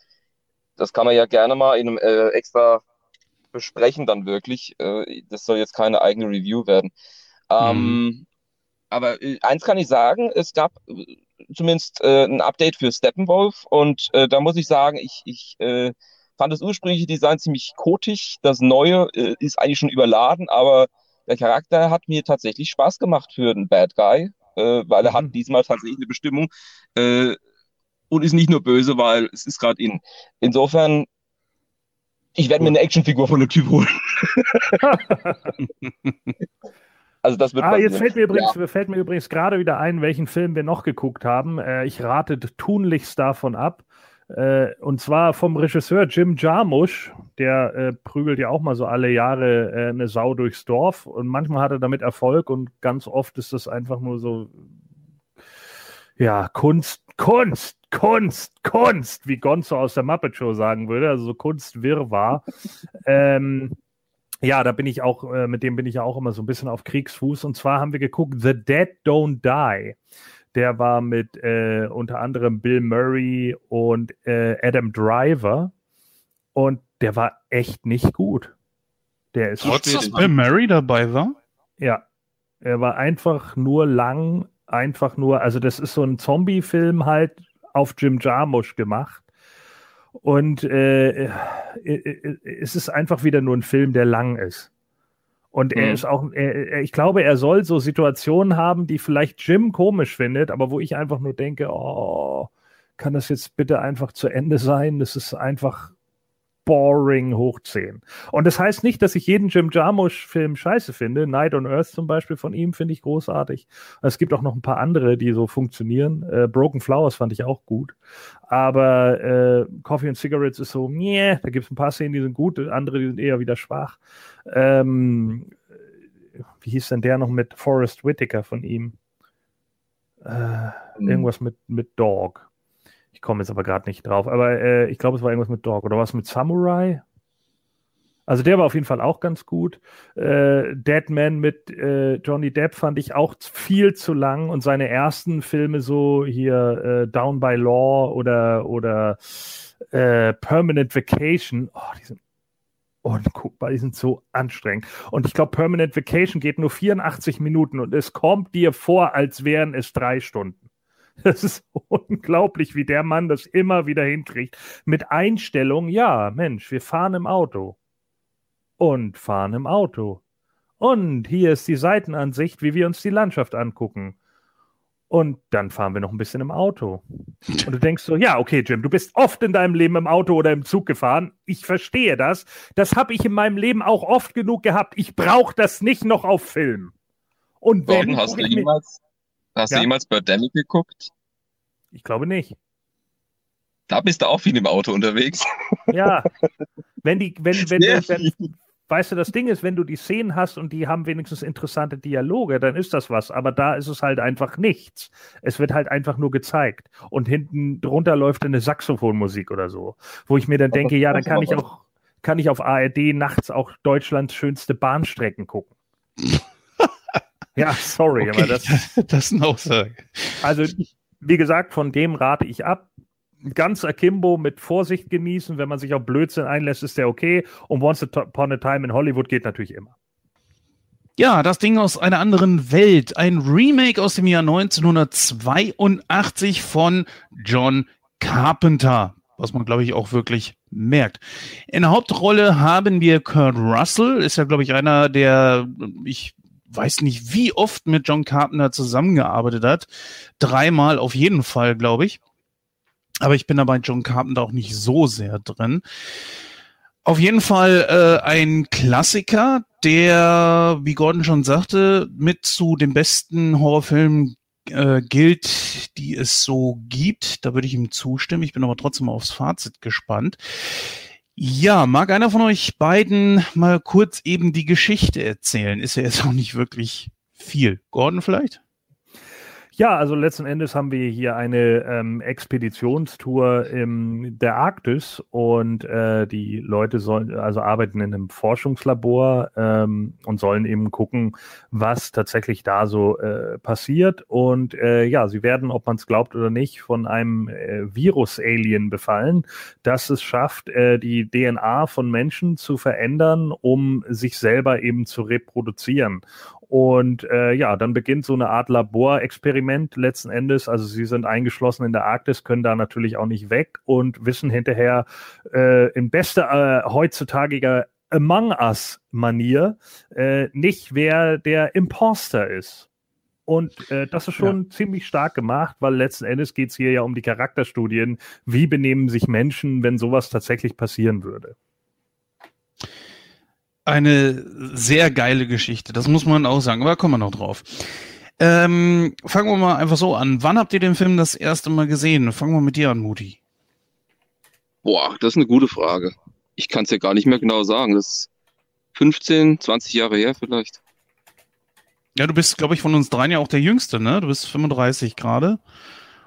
das kann man ja gerne mal in einem äh, extra besprechen dann wirklich. Äh, das soll jetzt keine eigene Review werden. Ähm, mhm. Aber äh, eins kann ich sagen, es gab äh, zumindest äh, ein Update für Steppenwolf und äh, da muss ich sagen, ich, ich äh, fand das ursprüngliche Design ziemlich kotig. Das neue äh, ist eigentlich schon überladen, aber der Charakter hat mir tatsächlich Spaß gemacht für den Bad Guy, weil er hat mhm. diesmal tatsächlich eine Bestimmung und ist nicht nur böse, weil es ist gerade in. Insofern, ich werde mir eine Actionfigur von dem Typ holen. *laughs* Also das wird ah, jetzt fällt mir, übrigens, ja. fällt mir übrigens gerade wieder ein, welchen Film wir noch geguckt haben. Äh, ich rate tunlichst davon ab. Äh, und zwar vom Regisseur Jim Jarmusch, der äh, prügelt ja auch mal so alle Jahre eine Sau durchs Dorf und manchmal hat er damit Erfolg und ganz oft ist das einfach nur so, ja, Kunst, Kunst, Kunst, Kunst, wie Gonzo aus der Muppet Show sagen würde, also so Kunstwirrwarr. *laughs* ähm, ja, da bin ich auch, äh, mit dem bin ich ja auch immer so ein bisschen auf Kriegsfuß. Und zwar haben wir geguckt, The Dead Don't Die. Der war mit äh, unter anderem Bill Murray und äh, Adam Driver. Und der war echt nicht gut. Der ist Trotz, dass Bill Murray dabei war? Ja. Er war einfach nur lang, einfach nur, also das ist so ein Zombie-Film halt auf Jim Jarmusch gemacht. Und äh, äh, äh, es ist einfach wieder nur ein Film, der lang ist. Und er mhm. ist auch, er, ich glaube, er soll so Situationen haben, die vielleicht Jim komisch findet, aber wo ich einfach nur denke, oh, kann das jetzt bitte einfach zu Ende sein? Das ist einfach boring hoch 10. Und das heißt nicht, dass ich jeden Jim Jarmusch-Film scheiße finde. Night on Earth zum Beispiel von ihm finde ich großartig. Es gibt auch noch ein paar andere, die so funktionieren. Äh, Broken Flowers fand ich auch gut. Aber äh, Coffee and Cigarettes ist so, nee, da gibt es ein paar Szenen, die sind gut, andere, die sind eher wieder schwach. Ähm, wie hieß denn der noch mit Forrest Whitaker von ihm? Äh, mhm. Irgendwas mit, mit Dog. Ich komme jetzt aber gerade nicht drauf. Aber äh, ich glaube, es war irgendwas mit Dog. Oder was mit Samurai? Also der war auf jeden Fall auch ganz gut. Äh, Deadman mit äh, Johnny Depp fand ich auch viel zu lang und seine ersten Filme so hier äh, Down by Law oder oder äh, Permanent Vacation, oh, die sind unguckbar, die sind so anstrengend. Und ich glaube, Permanent Vacation geht nur 84 Minuten und es kommt dir vor, als wären es drei Stunden. *laughs* Das ist unglaublich, wie der Mann das immer wieder hinkriegt. Mit Einstellung, ja, Mensch, wir fahren im Auto. Und fahren im Auto. Und hier ist die Seitenansicht, wie wir uns die Landschaft angucken. Und dann fahren wir noch ein bisschen im Auto. Und du denkst so, ja, okay, Jim, du bist oft in deinem Leben im Auto oder im Zug gefahren. Ich verstehe das. Das habe ich in meinem Leben auch oft genug gehabt. Ich brauche das nicht noch auf Film. Und wenn, Gordon, hast du jemals Hast ja. du jemals Birdemic geguckt? Ich glaube nicht. Da bist du auch viel im Auto unterwegs. *laughs* Ja. Wenn die, wenn, wenn, wenn, wenn, weißt du, das Ding ist, wenn du die Szenen hast und die haben wenigstens interessante Dialoge, dann ist das was. Aber da ist es halt einfach nichts. Es wird halt einfach nur gezeigt. Und hinten drunter läuft eine Saxophonmusik oder so. Wo ich mir dann denke, ja, dann kann ich auch, kann ich auf ARD nachts auch Deutschlands schönste Bahnstrecken gucken. *laughs* Ja, sorry, okay. aber das, *laughs* das ist eine Aussage. Also, wie gesagt, von dem rate ich ab. Ganz Akimbo mit Vorsicht genießen. Wenn man sich auf Blödsinn einlässt, ist der okay. Und Once Upon a Time in Hollywood geht natürlich immer. Ja, das Ding aus einer anderen Welt. Ein Remake aus dem Jahr 1982 von John Carpenter. Was man, glaube ich, auch wirklich merkt. In der Hauptrolle haben wir Kurt Russell, ist ja, glaube ich, einer der, ich weiß nicht, wie oft mit John Carpenter zusammengearbeitet hat. Dreimal auf jeden Fall, glaube ich. Aber ich bin da bei John Carpenter auch nicht so sehr drin. Auf jeden Fall äh, ein Klassiker, der, wie Gordon schon sagte, mit zu den besten Horrorfilmen äh, gilt, die es so gibt. Da würde ich ihm zustimmen. Ich bin aber trotzdem aufs Fazit gespannt. Ja, mag einer von euch beiden mal kurz eben die Geschichte erzählen? Ist ja jetzt auch nicht wirklich viel. Gordon vielleicht? Ja, also letzten Endes haben wir hier eine ähm, Expeditionstour in der Arktis und äh, die Leute sollen also arbeiten in einem Forschungslabor ähm, und sollen eben gucken, was tatsächlich da so äh, passiert. Und äh, ja, sie werden, ob man es glaubt oder nicht, von einem äh, Virus-Alien befallen, das es schafft, äh, die DNA von Menschen zu verändern, um sich selber eben zu reproduzieren. Und äh, ja, dann beginnt so eine Art Laborexperiment letzten Endes. Also sie sind eingeschlossen in der Arktis, können da natürlich auch nicht weg und wissen hinterher äh, in bester äh, heutzutagiger Among Us-Manier äh, nicht, wer der Imposter ist. Und äh, das ist schon ja. ziemlich stark gemacht, weil letzten Endes geht es hier ja um die Charakterstudien. Wie benehmen sich Menschen, wenn sowas tatsächlich passieren würde? Eine sehr geile Geschichte, das muss man auch sagen, aber da kommen wir noch drauf. Ähm, fangen wir mal einfach so an. Wann habt ihr den Film das erste Mal gesehen? Fangen wir mit dir an, Muti. Boah, das ist eine gute Frage. Ich kann es ja gar nicht mehr genau sagen. Das ist 15, 20 Jahre her vielleicht. Ja, du bist, glaube ich, von uns dreien ja auch der Jüngste, ne? Du bist 35 gerade.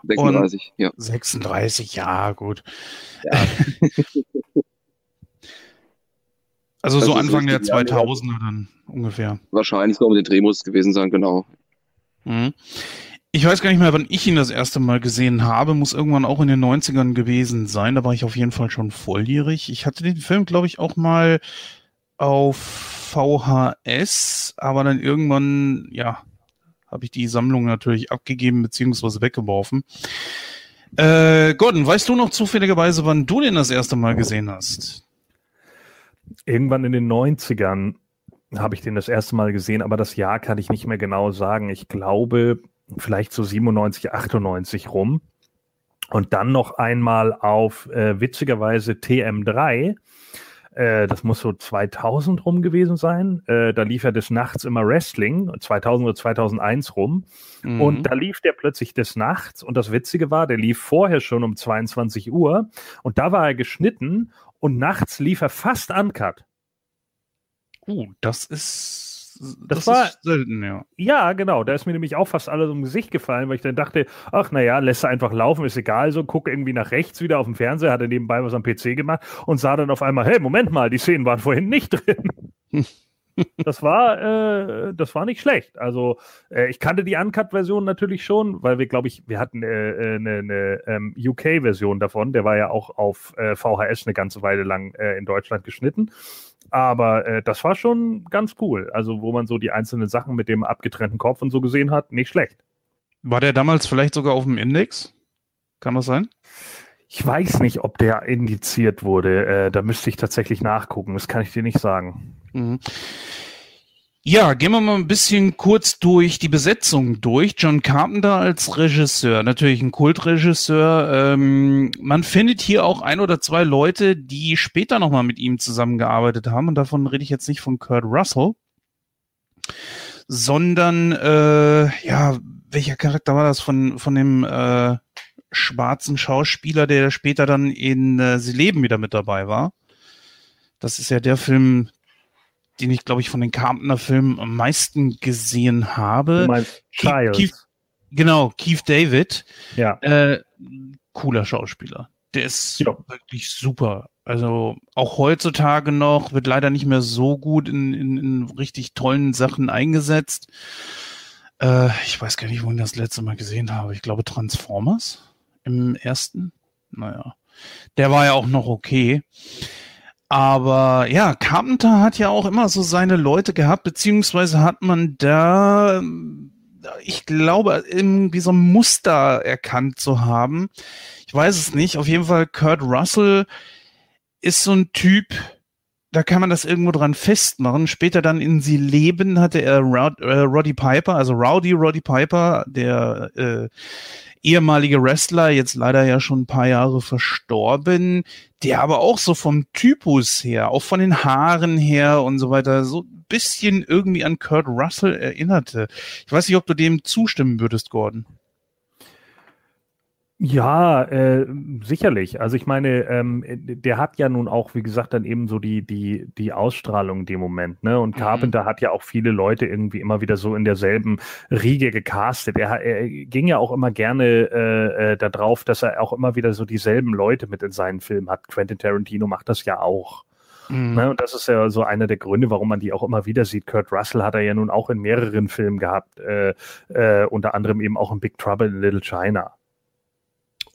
36, Und ja. 36, ja, gut. Ja. *laughs* Also so Anfang der 2000er dann ungefähr. Wahrscheinlich so um den Dreh muss es gewesen sein, genau. Mhm. Ich weiß gar nicht mehr, wann ich ihn das erste Mal gesehen habe. Muss irgendwann auch in den 90ern gewesen sein. Da war ich auf jeden Fall schon volljährig. Ich hatte den Film, glaube ich, auch mal auf VHS, aber dann irgendwann, ja, habe ich die Sammlung natürlich abgegeben bzw. weggeworfen. Äh, Gordon, weißt du noch zufälligerweise, wann du den das erste Mal gesehen hast? Irgendwann in den 90ern habe ich den das erste Mal gesehen, aber das Jahr kann ich nicht mehr genau sagen. Ich glaube, vielleicht so 97, 98 rum. Und dann noch einmal auf äh, witzigerweise TM3. Äh, das muss so 2000 rum gewesen sein. Äh, da lief ja des Nachts immer Wrestling, 2000 oder 2001 rum. Mhm. Und da lief der plötzlich des Nachts. Und das Witzige war, der lief vorher schon um 22 Uhr. Und da war er geschnitten und nachts lief er fast uncut. Uh, das ist. Das, das war ist selten, ja. Ja, genau. Da ist mir nämlich auch fast alles um Gesicht gefallen, weil ich dann dachte, ach naja, lässt er einfach laufen, ist egal. So, gucke irgendwie nach rechts wieder auf dem Fernseher, hat er nebenbei was am PC gemacht und sah dann auf einmal, hey, Moment mal, die Szenen waren vorhin nicht *laughs* drin. *laughs* das war, äh, das war nicht schlecht. Also äh, ich kannte die Uncut-Version natürlich schon, weil wir, glaube ich, wir hatten äh, äh eine, eine ähm, UK-Version davon. Der war ja auch auf äh, VHS eine ganze Weile lang äh, in Deutschland geschnitten. Aber das war schon ganz cool. Also wo man so die einzelnen Sachen mit dem abgetrennten Kopf und so gesehen hat, nicht schlecht. War der damals vielleicht sogar auf dem Index? Kann das sein? Ich weiß nicht, ob der indiziert wurde. Da müsste ich tatsächlich nachgucken. Das kann ich dir nicht sagen. Mhm. Ja, gehen wir mal ein bisschen kurz durch die Besetzung durch. John Carpenter als Regisseur, natürlich ein Kultregisseur. Ähm, man findet hier auch ein oder zwei Leute, die später nochmal mit ihm zusammengearbeitet haben. Und davon rede ich jetzt nicht von Kurt Russell, sondern, äh, ja, welcher Charakter war das von, von dem äh, schwarzen Schauspieler, der später dann in äh, Sie leben wieder mit dabei war? Das ist ja der Film, den ich, glaube ich, von den Carpenter Filmen am meisten gesehen habe. Du meinst Keith, Keith, genau, Keith David. Ja. Äh, cooler Schauspieler. Der ist ja. wirklich super. Also auch heutzutage noch, wird leider nicht mehr so gut in, in, in richtig tollen Sachen eingesetzt. Äh, ich weiß gar nicht, wo ich das letzte Mal gesehen habe. Ich glaube Transformers im ersten. Naja. Der war ja auch noch okay. Aber ja, Carpenter hat ja auch immer so seine Leute gehabt, beziehungsweise hat man da, ich glaube, irgendwie so ein Muster erkannt zu haben. Ich weiß es nicht. Auf jeden Fall, Kurt Russell ist so ein Typ, da kann man das irgendwo dran festmachen. Später dann in Sie leben hatte er äh, Roddy Piper, also Rowdy Roddy Piper, der äh, ehemalige Wrestler, jetzt leider ja schon ein paar Jahre verstorben, der aber auch so vom Typus her, auch von den Haaren her und so weiter, so ein bisschen irgendwie an Kurt Russell erinnerte. Ich weiß nicht, ob du dem zustimmen würdest, Gordon. Ja, äh, sicherlich. Also ich meine, ähm, der hat ja nun auch, wie gesagt, dann eben so die, die, die Ausstrahlung in dem Moment, ne? Und mhm. Carpenter mhm. hat ja auch viele Leute irgendwie immer wieder so in derselben Riege gecastet. Er, er ging ja auch immer gerne äh, äh, darauf, dass er auch immer wieder so dieselben Leute mit in seinen Filmen hat. Quentin Tarantino macht das ja auch. Mhm. Ne, und das ist ja so einer der Gründe, warum man die auch immer wieder sieht. Kurt Russell hat er ja nun auch in mehreren Filmen gehabt, äh, äh, unter anderem eben auch in Big Trouble in Little China.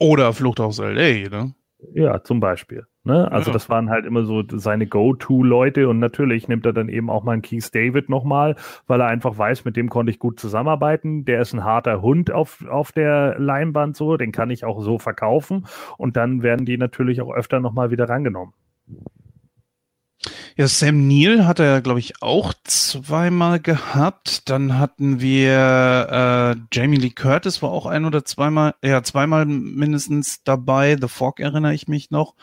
Oder Flucht aus L.A., ne? Ja, zum Beispiel. Ne? Also ja. das waren halt immer so seine Go-To-Leute und natürlich nimmt er dann eben auch mal einen Keith David nochmal, weil er einfach weiß, mit dem konnte ich gut zusammenarbeiten. Der ist ein harter Hund auf, auf der Leinwand so, den kann ich auch so verkaufen und dann werden die natürlich auch öfter nochmal wieder rangenommen. Ja, Sam Neill hat er, glaube ich, auch zweimal gehabt. Dann hatten wir äh, Jamie Lee Curtis, war auch ein oder zweimal, ja, zweimal mindestens dabei. The Fog erinnere ich mich noch.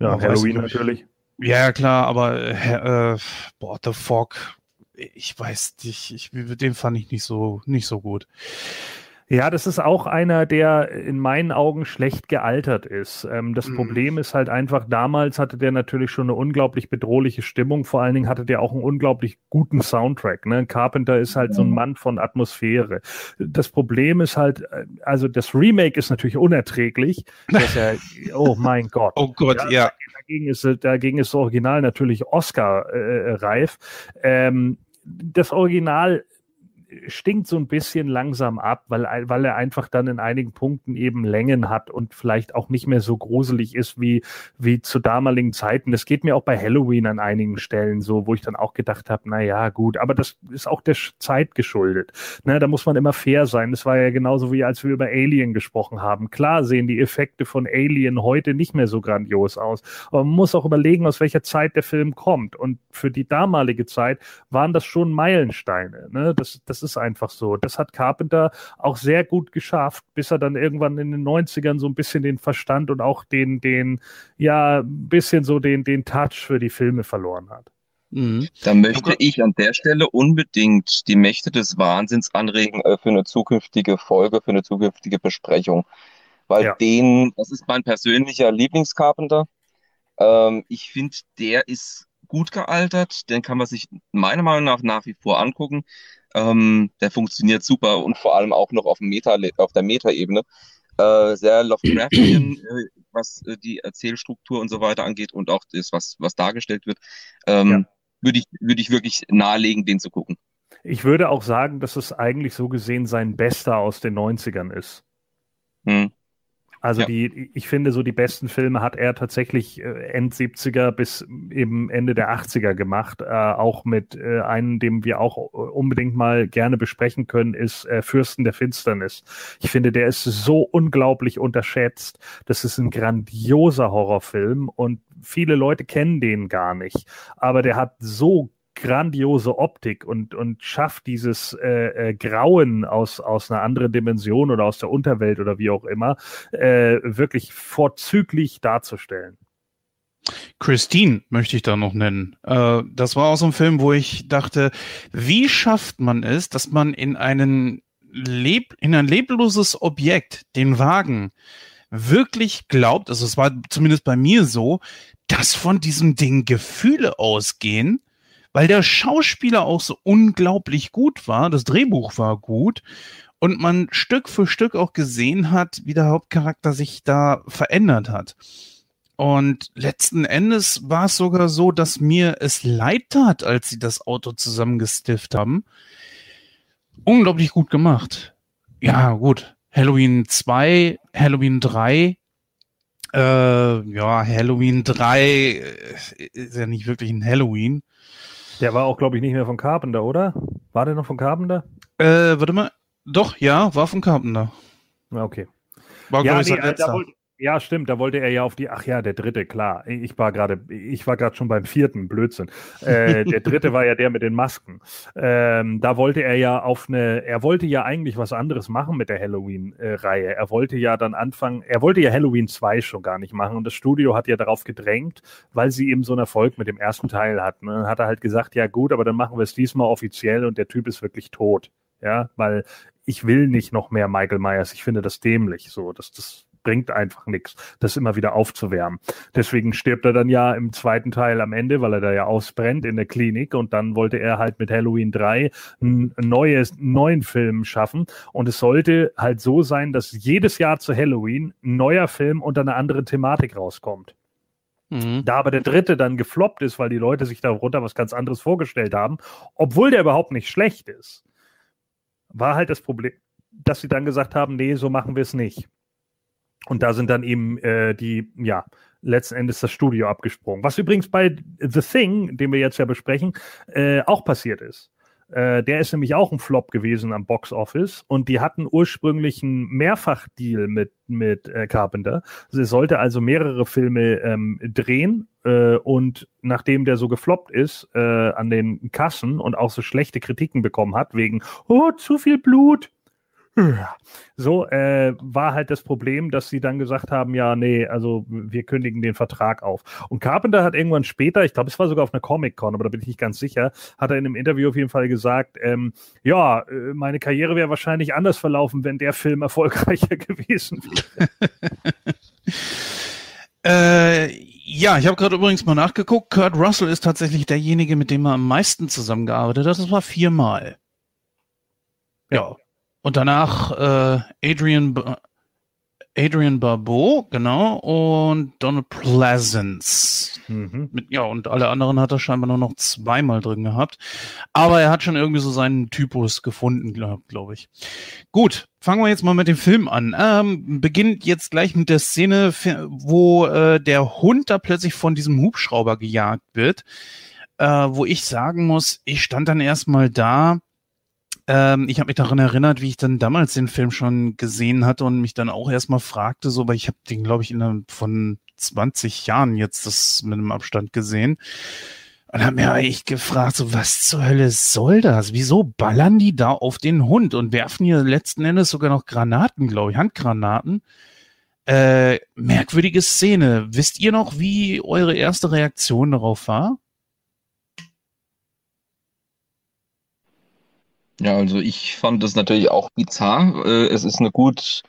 Ja, aber Halloween natürlich. Ja, klar, aber äh, boah, The Fog, ich weiß nicht, ich, den fand ich nicht so, nicht so gut. Ja, das ist auch einer, der in meinen Augen schlecht gealtert ist. Ähm, das mhm. Problem ist halt einfach, damals hatte der natürlich schon eine unglaublich bedrohliche Stimmung. Vor allen Dingen hatte der auch einen unglaublich guten Soundtrack. Ne? Carpenter ist halt so ein Mann von Atmosphäre. Das Problem ist halt, äh, also das Remake ist natürlich unerträglich. *laughs* Ja, oh mein Gott. Oh Gott, ja. ja. Dagegen ist, dagegen ist das Original natürlich Oscar-reif. Äh, ähm, das Original stinkt so ein bisschen langsam ab, weil, weil er einfach dann in einigen Punkten eben Längen hat und vielleicht auch nicht mehr so gruselig ist wie, wie zu damaligen Zeiten. Das geht mir auch bei Halloween an einigen Stellen so, wo ich dann auch gedacht habe, na ja, gut, aber das ist auch der Zeit geschuldet. Ne, da muss man immer fair sein. Das war ja genauso wie als wir über Alien gesprochen haben. Klar sehen die Effekte von Alien heute nicht mehr so grandios aus, aber man muss auch überlegen, aus welcher Zeit der Film kommt. Und für die damalige Zeit waren das schon Meilensteine. Ne? Das, das das ist einfach so. Das hat Carpenter auch sehr gut geschafft, bis er dann irgendwann in den 90ern so ein bisschen den Verstand und auch den, den, ja, ein bisschen so den, den Touch für die Filme verloren hat. Mhm. Da möchte ich an der Stelle unbedingt die Mächte des Wahnsinns anregen äh, für eine zukünftige Folge, für eine zukünftige Besprechung. Weil ja. den, das ist mein persönlicher Lieblingscarpenter. Ähm, ich finde, der ist gut gealtert, den kann man sich meiner Meinung nach nach wie vor angucken. Ähm, der funktioniert super und vor allem auch noch auf, Meta, auf der Meta-Ebene. Äh, sehr Lovecraftian, *clears throat* äh, was äh, die Erzählstruktur und so weiter angeht und auch das, was, was dargestellt wird. Ähm, ja. Würde ich, würde ich wirklich nahelegen, den zu gucken. Ich würde auch sagen, dass es eigentlich so gesehen sein bester aus den 90ern ist. Hm. Also ja. die, ich finde, so die besten Filme hat er tatsächlich äh, End 70er bis eben Ende der 80er gemacht. Äh, auch mit äh, einem, dem wir auch äh, unbedingt mal gerne besprechen können, ist äh, Fürsten der Finsternis. Ich finde, der ist so unglaublich unterschätzt. Das ist ein grandioser Horrorfilm und viele Leute kennen den gar nicht. Aber der hat so grandiose Optik und, und schafft dieses äh, äh, Grauen aus, aus einer anderen Dimension oder aus der Unterwelt oder wie auch immer, äh, wirklich vorzüglich darzustellen. Christine möchte ich da noch nennen. Äh, das war auch so ein Film, wo ich dachte, wie schafft man es, dass man in einen Leb in ein lebloses Objekt, den Wagen, wirklich glaubt, also es war zumindest bei mir so, dass von diesem Ding Gefühle ausgehen, weil der Schauspieler auch so unglaublich gut war, das Drehbuch war gut und man Stück für Stück auch gesehen hat, wie der Hauptcharakter sich da verändert hat. Und letzten Endes war es sogar so, dass mir es leid tat, als sie das Auto zusammengestifft haben. Unglaublich gut gemacht. Ja, gut. Halloween 2, Halloween 3. Äh, ja, Halloween 3 äh, ist ja nicht wirklich ein Halloween. Der war auch, glaube ich, nicht mehr von Carpenter, oder? War der noch von Carpenter? Äh, warte mal. Doch, ja, war von Carpenter. Okay. War, ja, nee, ich, da, wollte, Ja, stimmt. Da wollte er ja auf die. Ach ja, der dritte, klar. Ich war gerade, ich war gerade schon beim vierten Blödsinn. Äh, der dritte war ja der mit den Masken. Ähm, da wollte er ja auf eine. Er wollte ja eigentlich was anderes machen mit der Halloween-Reihe. Er wollte ja dann anfangen. Er wollte ja Halloween 2 schon gar nicht machen und das Studio hat ja darauf gedrängt, weil sie eben so einen Erfolg mit dem ersten Teil hatten. Und dann hat er halt gesagt, ja gut, aber dann machen wir es diesmal offiziell und der Typ ist wirklich tot. Ja, weil ich will nicht noch mehr Michael Myers. Ich finde das dämlich. So, dass das bringt einfach nichts, das immer wieder aufzuwärmen. Deswegen stirbt er dann ja im zweiten Teil am Ende, weil er da ja ausbrennt in der Klinik und dann wollte er halt mit Halloween 3 einen neues, neuen Film schaffen und es sollte halt so sein, dass jedes Jahr zu Halloween ein neuer Film unter einer anderen Thematik rauskommt. Mhm. Da aber der dritte dann gefloppt ist, weil die Leute sich darunter was ganz anderes vorgestellt haben, obwohl der überhaupt nicht schlecht ist, war halt das Problem, dass sie dann gesagt haben, nee, so machen wir es nicht. Und da sind dann eben äh, die, ja, letzten Endes das Studio abgesprungen. Was übrigens bei The Thing, den wir jetzt ja besprechen, äh, auch passiert ist. Äh, der ist nämlich auch ein Flop gewesen am Box Office und die hatten ursprünglich einen Mehrfachdeal mit, mit äh, Carpenter. Sie sollte also mehrere Filme ähm, drehen äh, und nachdem der so gefloppt ist äh, an den Kassen und auch so schlechte Kritiken bekommen hat, wegen, oh, zu viel Blut, so äh, war halt das Problem, dass sie dann gesagt haben, ja, nee, also wir kündigen den Vertrag auf. Und Carpenter hat irgendwann später, ich glaube, es war sogar auf einer Comic-Con, aber da bin ich nicht ganz sicher, hat er in einem Interview auf jeden Fall gesagt, ähm, ja, äh, meine Karriere wäre wahrscheinlich anders verlaufen, wenn der Film erfolgreicher *laughs* gewesen wäre. *laughs* äh, ja, ich habe gerade übrigens mal nachgeguckt. Kurt Russell ist tatsächlich derjenige, mit dem er am meisten zusammengearbeitet hat. Das war viermal. Ja. Und danach äh, Adrian, Adrian Barbeau, genau, und Donald Pleasance. Mhm. Mit, ja, und alle anderen hat er scheinbar nur noch zweimal drin gehabt. Aber er hat schon irgendwie so seinen Typus gefunden, glaube glaub ich. Gut, fangen wir jetzt mal mit dem Film an. Ähm, beginnt jetzt gleich mit der Szene, wo äh, der Hund da plötzlich von diesem Hubschrauber gejagt wird. Äh, wo ich sagen muss, ich stand dann erstmal da ähm, ich habe mich daran erinnert, wie ich dann damals den Film schon gesehen hatte und mich dann auch erstmal fragte, so, weil ich habe den, glaube ich, in von 20 Jahren jetzt das mit einem Abstand gesehen. Und habe mir echt gefragt, so, was zur Hölle soll das? Wieso ballern die da auf den Hund und werfen hier letzten Endes sogar noch Granaten, glaube ich, Handgranaten? Äh, merkwürdige Szene. Wisst ihr noch, wie eure erste Reaktion darauf war? Ja, also ich fand das natürlich auch bizarr. Äh, es ist eine gut,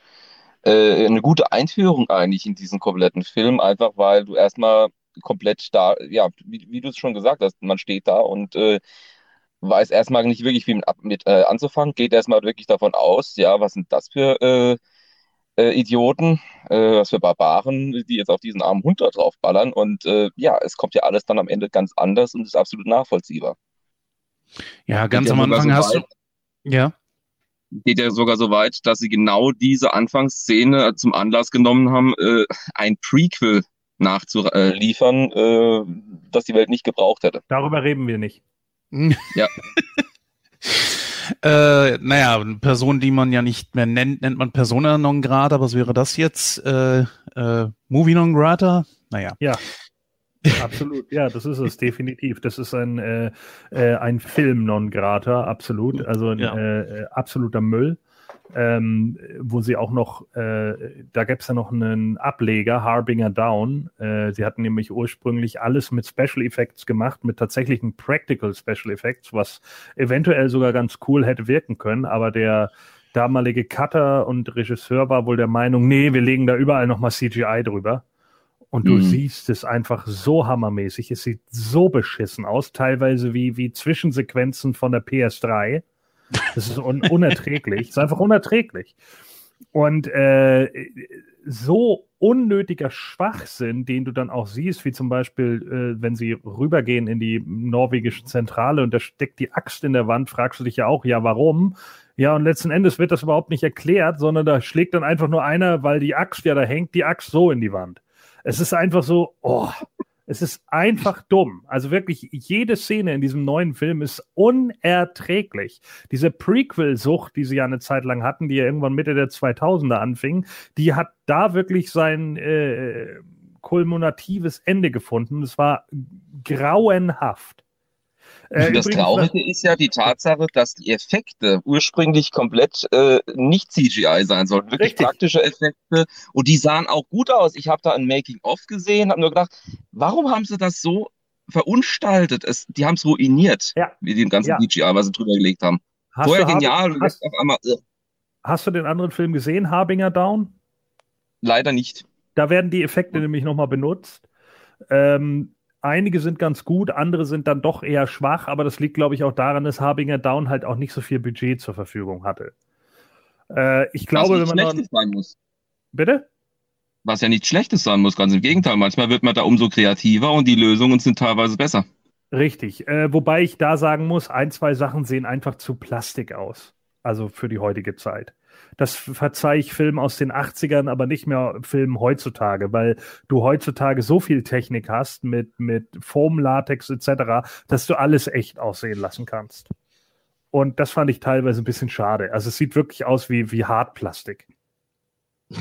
äh, eine gute Einführung eigentlich in diesen kompletten Film, einfach weil du erstmal komplett da, ja, wie, wie du es schon gesagt hast, man steht da und äh, weiß erstmal nicht wirklich, wie mit, äh, anzufangen, geht erstmal wirklich davon aus, ja, was sind das für äh, äh, Idioten, äh, was für Barbaren, die jetzt auf diesen armen Hund da drauf ballern. Und ja, es kommt ja alles dann am Ende ganz anders und ist absolut nachvollziehbar. Ja, ganz am Anfang hast du. Ja. Geht ja sogar so weit, dass sie genau diese Anfangsszene zum Anlass genommen haben, äh, ein Prequel nachzuliefern, äh, das die Welt nicht gebraucht hätte. Darüber reden wir nicht. *laughs* ja. äh, naja, Person, die man ja nicht mehr nennt, nennt man Persona non grata. Was wäre das jetzt? Äh, äh, Movie non grata? Naja. Ja. Absolut, ja, das ist es definitiv. Das ist ein, äh, äh, ein Film non grata, absolut. Also ein ja. äh, absoluter Müll. Ähm, wo sie auch noch, äh, da gäbe es ja noch einen Ableger, Harbinger Down. Äh, sie hatten nämlich ursprünglich alles mit Special Effects gemacht, mit tatsächlichen Practical Special Effects, was eventuell sogar ganz cool hätte wirken können, aber der damalige Cutter und Regisseur war wohl der Meinung, nee, wir legen da überall nochmal CGI drüber. Und du mhm. siehst es einfach so hammermäßig. Es sieht so beschissen aus, teilweise wie, wie Zwischensequenzen von der PS3. Das ist un *laughs* unerträglich. Es ist einfach unerträglich. Und äh, so unnötiger Schwachsinn, den du dann auch siehst, wie zum Beispiel, äh, wenn sie rübergehen in die norwegische Zentrale und da steckt die Axt in der Wand, fragst du dich ja auch, ja, warum? Ja, und letzten Endes wird das überhaupt nicht erklärt, sondern da schlägt dann einfach nur einer, weil die Axt ja da hängt, die Axt so in die Wand. Es ist einfach so, oh, Es ist einfach dumm. Also wirklich, jede Szene in diesem neuen Film ist unerträglich. Diese Prequel-Sucht, die sie ja eine Zeit lang hatten, die ja irgendwann Mitte der 2000er anfing, die hat da wirklich sein äh, kulminatives Ende gefunden. Es war grauenhaft. Äh, das Traurige ist ja die Tatsache, dass die Effekte ursprünglich komplett äh, nicht CGI sein sollten, wirklich Richtig. praktische Effekte. Und die sahen auch gut aus. Ich habe da ein Making-of gesehen, habe nur gedacht, warum haben sie das so verunstaltet? Es, die haben es ruiniert, ja. wie den ganzen ja. CGI, was sie drüber gelegt haben. Hast Vorher genial, hast, auf einmal. Uh. Hast du den anderen Film gesehen, Harbinger Down? Leider nicht. Da werden die Effekte nämlich nochmal benutzt. Ähm, einige sind ganz gut, andere sind dann doch eher schwach, aber das liegt, glaube ich, auch daran, dass Harbinger Down halt auch nicht so viel Budget zur Verfügung hatte. Äh, ich glaube, wenn man. Schlechtes sein muss. Bitte? Was ja nichts Schlechtes sein muss, ganz im Gegenteil. Manchmal wird man da umso kreativer und die Lösungen sind teilweise besser. Richtig. Äh, wobei ich da sagen muss, ein, zwei Sachen sehen einfach zu Plastik aus. Also für die heutige Zeit. Das verzeihe ich Filmen aus den 80ern, aber nicht mehr Filmen heutzutage, weil du heutzutage so viel Technik hast mit, mit Foam, Latex etc., dass du alles echt aussehen lassen kannst. Und das fand ich teilweise ein bisschen schade. Also es sieht wirklich aus wie, wie Hartplastik. *laughs*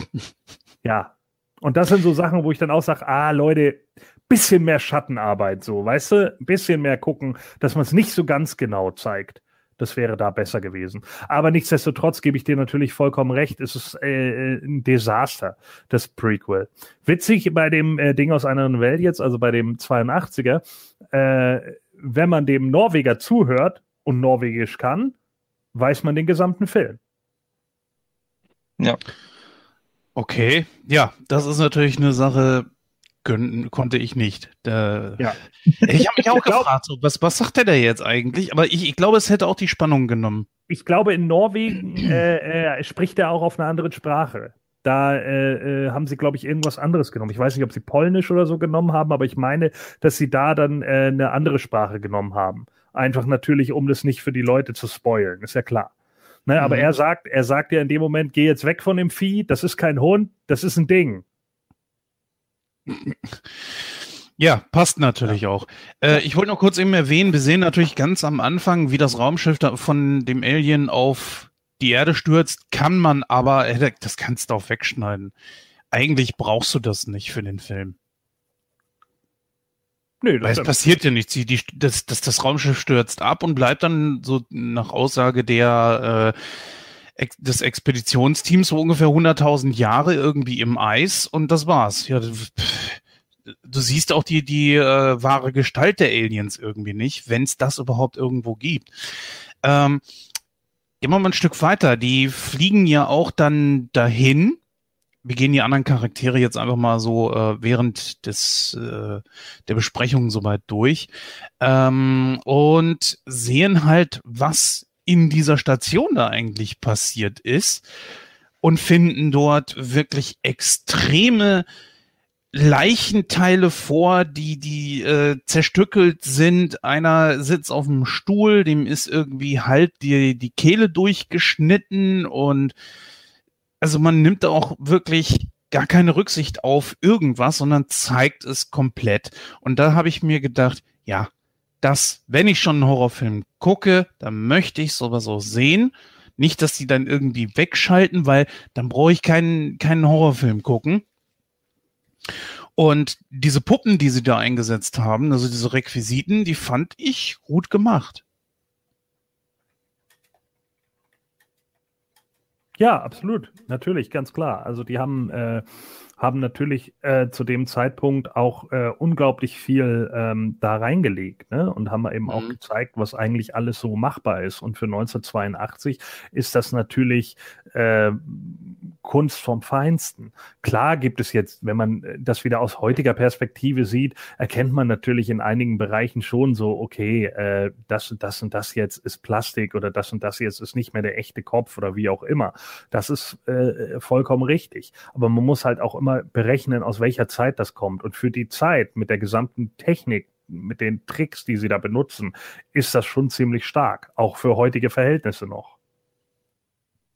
ja. Und das sind so Sachen, wo ich dann auch sage, ah, Leute, bisschen mehr Schattenarbeit, so, weißt du, ein bisschen mehr gucken, dass man es nicht so ganz genau zeigt. Das wäre da besser gewesen. Aber nichtsdestotrotz gebe ich dir natürlich vollkommen recht. Es ist äh, äh, ein Desaster, das Prequel. Witzig bei dem äh, Ding aus einer anderen Welt jetzt, also bei dem 82er, äh, wenn man dem Norweger zuhört und Norwegisch kann, weiß man den gesamten Film. Ja. Okay, ja, das ist natürlich eine Sache, können, konnte ich nicht. Da, ja. Ich habe mich *laughs* auch gefragt, so, was, was sagt der da jetzt eigentlich? Aber ich, ich glaube, es hätte auch die Spannung genommen. Ich glaube, in Norwegen *clears throat* äh, äh, spricht er auch auf einer anderen Sprache. Da äh, äh, haben sie, glaube ich, irgendwas anderes genommen. Ich weiß nicht, ob sie Polnisch oder so genommen haben, aber ich meine, dass sie da dann äh, eine andere Sprache genommen haben. Einfach natürlich, um das nicht für die Leute zu spoilen, ist ja klar. Ne, aber mhm. er sagt, er sagt ja in dem Moment, geh jetzt weg von dem Vieh, das ist kein Hund, das ist ein Ding. Ja, passt natürlich ja. auch. Äh, ich wollte noch kurz eben erwähnen, wir sehen natürlich ganz am Anfang, wie das Raumschiff von dem Alien auf die Erde stürzt, kann man aber, äh, das kannst du auch wegschneiden. Eigentlich brauchst du das nicht für den Film. Nö, Weil es passiert ja nichts. Die, die, das, das, das Raumschiff stürzt ab und bleibt dann so nach Aussage der äh, des Expeditionsteams so ungefähr 100.000 Jahre irgendwie im Eis und das war's. Ja, du siehst auch die, die äh, wahre Gestalt der Aliens irgendwie nicht, wenn es das überhaupt irgendwo gibt. Ähm, gehen wir mal ein Stück weiter. Die fliegen ja auch dann dahin. Wir gehen die anderen Charaktere jetzt einfach mal so äh, während des äh, der Besprechung soweit durch ähm, und sehen halt, was in dieser Station da eigentlich passiert ist und finden dort wirklich extreme Leichenteile vor, die, die äh, zerstückelt sind. Einer sitzt auf dem Stuhl, dem ist irgendwie halb die, die Kehle durchgeschnitten und also man nimmt da auch wirklich gar keine Rücksicht auf irgendwas, sondern zeigt es komplett. Und da habe ich mir gedacht, ja, das, wenn ich schon einen Horrorfilm gucke, dann möchte ich sowas auch sehen. Nicht, dass die dann irgendwie wegschalten, weil dann brauche ich keinen, keinen Horrorfilm gucken. Und diese Puppen, die sie da eingesetzt haben, also diese Requisiten, die fand ich gut gemacht. Ja, absolut. Natürlich, ganz klar. Also die haben äh, haben natürlich äh, zu dem Zeitpunkt auch äh, unglaublich viel ähm, da reingelegt ne? und haben eben mhm. auch gezeigt, was eigentlich alles so machbar ist. Und für 1982 ist das natürlich äh, Kunst vom Feinsten. Klar gibt es jetzt, wenn man äh, das wieder aus heutiger Perspektive sieht, erkennt man natürlich in einigen Bereichen schon so, okay, äh, das und das und das jetzt ist Plastik oder das und das jetzt ist nicht mehr der echte Kopf oder wie auch immer. Das ist äh, vollkommen richtig. Aber man muss halt auch immer mal berechnen, aus welcher Zeit das kommt. Und für die Zeit mit der gesamten Technik, mit den Tricks, die sie da benutzen, ist das schon ziemlich stark, auch für heutige Verhältnisse noch.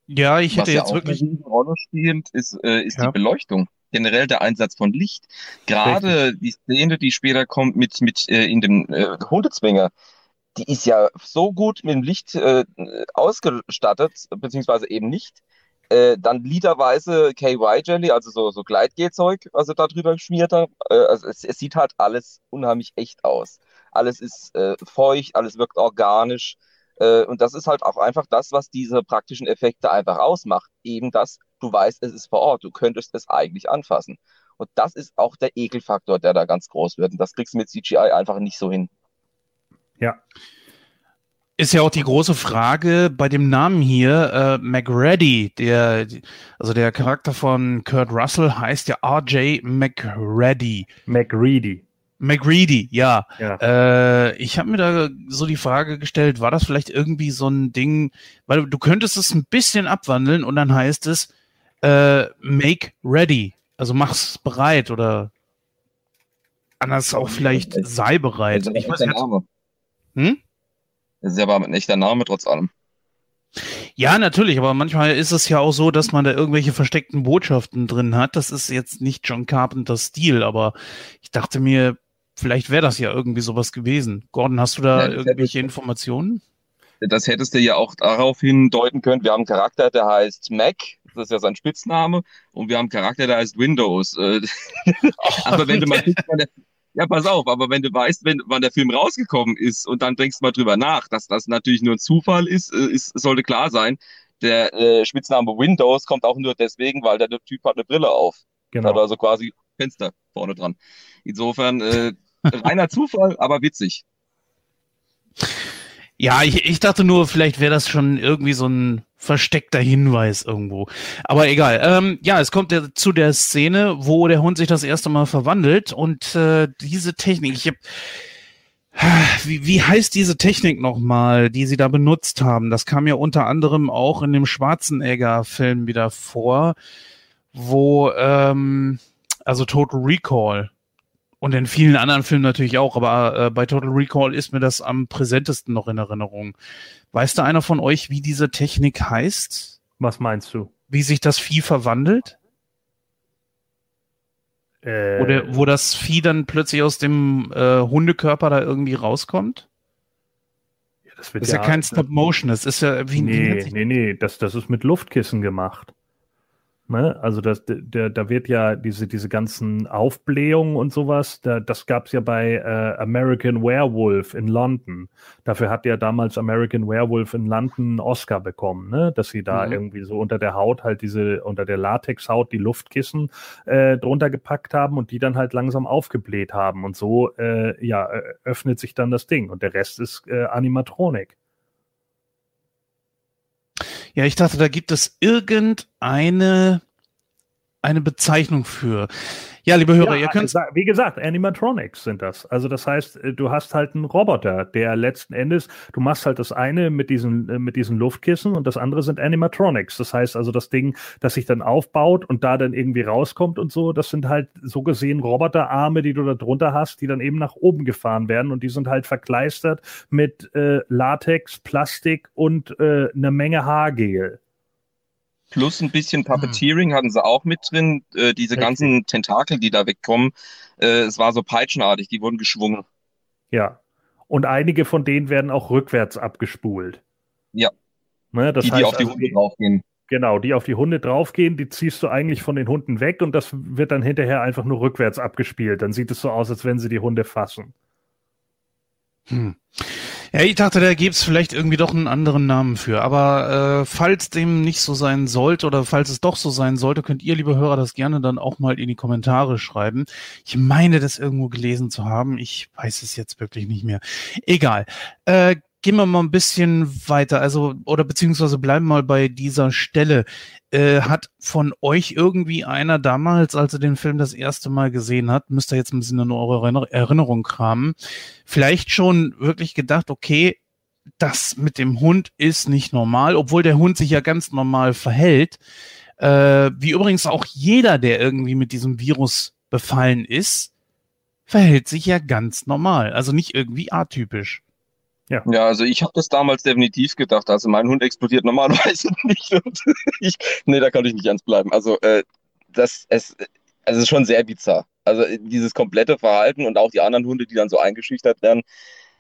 Ja, ich hätte Was jetzt ja auch wirklich eine Rolle spielt, ist, äh, ist ja. die Beleuchtung. generell der Einsatz von Licht. Gerade die Szene, die später kommt mit, mit äh, in dem äh, Hundezwinger, die ist ja so gut mit dem Licht äh, ausgestattet, beziehungsweise eben nicht. Äh, dann literweise KY Jelly, also so, so Gleitgelzeug, was er da drüber geschmiert hat. Äh, also es, es, sieht halt alles unheimlich echt aus. Alles ist äh, feucht, alles wirkt organisch. Äh, und das ist halt auch einfach das, was diese praktischen Effekte einfach ausmacht. Eben das, du weißt, es ist vor Ort, du könntest es eigentlich anfassen. Und das ist auch der Ekelfaktor, der da ganz groß wird. Und das kriegst du mit CGI einfach nicht so hin. Ja. Ist ja auch die große Frage bei dem Namen hier, äh, McReady, der, also der Charakter von Kurt Russell heißt ja RJ McReady. McReady. McReady, ja. ja. Äh, ich habe mir da so die Frage gestellt, war das vielleicht irgendwie so ein Ding, weil du könntest es ein bisschen abwandeln und dann heißt es äh, Make Ready, also mach's bereit oder anders auch vielleicht sei bereit. Ich weiß nicht. Hm? Das ist ja aber ein echter Name trotz allem. Ja, natürlich, aber manchmal ist es ja auch so, dass man da irgendwelche versteckten Botschaften drin hat. Das ist jetzt nicht John Carpenters Stil, aber ich dachte mir, vielleicht wäre das ja irgendwie sowas gewesen. Gordon, hast du da ja, irgendwelche hätte, Informationen? Das hättest du ja auch darauf hindeuten können. Wir haben einen Charakter, der heißt Mac. Das ist ja sein Spitzname. Und wir haben einen Charakter, der heißt Windows. Äh, *laughs* aber wenn du mal ja, pass auf, aber wenn du weißt, wenn, wann der Film rausgekommen ist und dann denkst du mal drüber nach, dass das natürlich nur ein Zufall ist, äh, ist sollte klar sein. Der äh, Spitzname Windows kommt auch nur deswegen, weil der, der Typ hat eine Brille auf. Genau. Hat also quasi Fenster vorne dran. Insofern äh, *laughs* reiner Zufall, aber witzig. Ja, ich, ich dachte nur, vielleicht wäre das schon irgendwie so ein versteckter Hinweis irgendwo. Aber egal. Ähm, ja, es kommt der, zu der Szene, wo der Hund sich das erste Mal verwandelt und äh, diese Technik, ich hab, wie, wie heißt diese Technik nochmal, die sie da benutzt haben? Das kam ja unter anderem auch in dem Schwarzenegger-Film wieder vor, wo, ähm, also Total Recall. Und in vielen anderen Filmen natürlich auch, aber äh, bei Total Recall ist mir das am präsentesten noch in Erinnerung. Weiß da einer von euch, wie diese Technik heißt? Was meinst du? Wie sich das Vieh verwandelt? Äh, Oder wo das Vieh dann plötzlich aus dem äh, Hundekörper da irgendwie rauskommt? Ja, das, das ist ja, ja kein Stop Motion, das ist ja wie Nee, nee, nee, das, das ist mit Luftkissen gemacht. Ne? Also das, der, da wird ja diese, diese ganzen Aufblähungen und sowas, da, das gab es ja bei äh, American Werewolf in London. Dafür hat ja damals American Werewolf in London einen Oscar bekommen, ne? dass sie da mhm. irgendwie so unter der Haut halt diese, unter der Latexhaut die Luftkissen äh, drunter gepackt haben und die dann halt langsam aufgebläht haben. Und so äh, ja, öffnet sich dann das Ding und der Rest ist äh, Animatronik. Ja, ich dachte, da gibt es irgendeine eine Bezeichnung für. Ja, liebe Hörer, ja, ihr könnt. Wie gesagt, Animatronics sind das. Also das heißt, äh, du hast halt einen Roboter, der letzten Endes, du machst halt das eine mit diesen, äh, mit diesen Luftkissen und das andere sind Animatronics. Das heißt also, das Ding, das sich dann aufbaut und da dann irgendwie rauskommt und so, das sind halt so gesehen Roboterarme, die du da drunter hast, die dann eben nach oben gefahren werden und die sind halt verkleistert mit äh, Latex, Plastik und äh, eine Menge Haargel. Plus ein bisschen Puppeteering hm. hatten sie auch mit drin. Äh, diese Richtig. ganzen Tentakel, die da wegkommen, äh, es war so peitschenartig, die wurden geschwungen. Ja. Und einige von denen werden auch rückwärts abgespult. Ja. Ne, die, heißt, die auf die also, Hunde draufgehen. Genau, die auf die Hunde draufgehen, die ziehst du eigentlich von den Hunden weg und das wird dann hinterher einfach nur rückwärts abgespielt. Dann sieht es so aus, als wenn sie die Hunde fassen. Hm. Ja, ich dachte, da gäbe es vielleicht irgendwie doch einen anderen Namen für. Aber äh, falls dem nicht so sein sollte oder falls es doch so sein sollte, könnt ihr, liebe Hörer, das gerne dann auch mal in die Kommentare schreiben. Ich meine, das irgendwo gelesen zu haben. Ich weiß es jetzt wirklich nicht mehr. Egal. Äh, gehen wir mal ein bisschen weiter, also oder beziehungsweise bleiben mal bei dieser Stelle. Äh, hat von euch irgendwie einer damals, als er den Film das erste Mal gesehen hat, müsst ihr jetzt ein bisschen in eure Erinnerung kramen, vielleicht schon wirklich gedacht, okay, das mit dem Hund ist nicht normal, obwohl der Hund sich ja ganz normal verhält. Äh, wie übrigens auch jeder, der irgendwie mit diesem Virus befallen ist, verhält sich ja ganz normal, also nicht irgendwie atypisch. Ja. ja, also ich habe das damals definitiv gedacht. Also mein Hund explodiert normalerweise *laughs* nicht. Und ich, nee, da kann ich nicht ernst bleiben. Also äh, das, es, also ist schon sehr bizarr. Also dieses komplette Verhalten und auch die anderen Hunde, die dann so eingeschüchtert werden,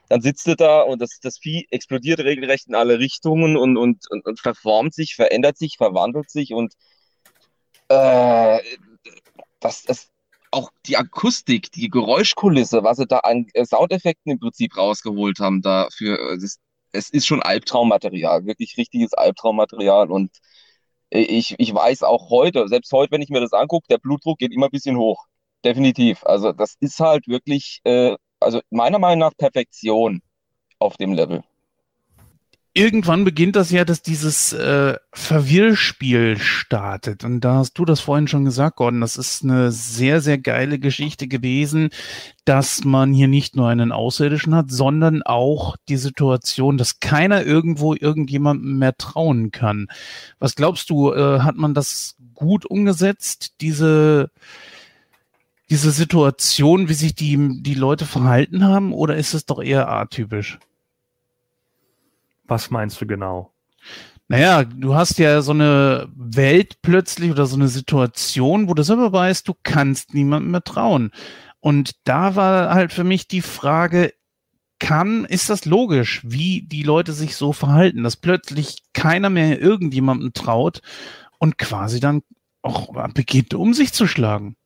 dann sitzt du da und das, das Vieh explodiert regelrecht in alle Richtungen und, und, und, und verformt sich, verändert sich, verwandelt sich und äh, das, das, auch die Akustik, die Geräuschkulisse, was sie da an äh, Soundeffekten im Prinzip rausgeholt haben, dafür, äh, das, es ist schon Albtraummaterial, wirklich richtiges Albtraummaterial und ich, ich weiß auch heute, selbst heute, wenn ich mir das angucke, der Blutdruck geht immer ein bisschen hoch. Definitiv. Also das ist halt wirklich, äh, also meiner Meinung nach Perfektion auf dem Level irgendwann beginnt das ja, dass dieses äh, Verwirrspiel startet. Und da hast du das vorhin schon gesagt, Gordon. Das ist eine sehr, sehr geile Geschichte gewesen, dass man hier nicht nur einen Außerirdischen hat, sondern auch die Situation, dass keiner irgendwo irgendjemandem mehr trauen kann. Was glaubst du, äh, hat man das gut umgesetzt, diese diese Situation, wie sich die, die Leute verhalten haben, oder ist es doch eher atypisch? Was meinst du genau? Naja, du hast ja so eine Welt plötzlich oder so eine Situation, wo du selber weißt, du kannst niemandem mehr trauen. Und da war halt für mich die Frage, kann, ist das logisch, wie die Leute sich so verhalten, dass plötzlich keiner mehr irgendjemandem traut und quasi dann auch beginnt, um sich zu schlagen?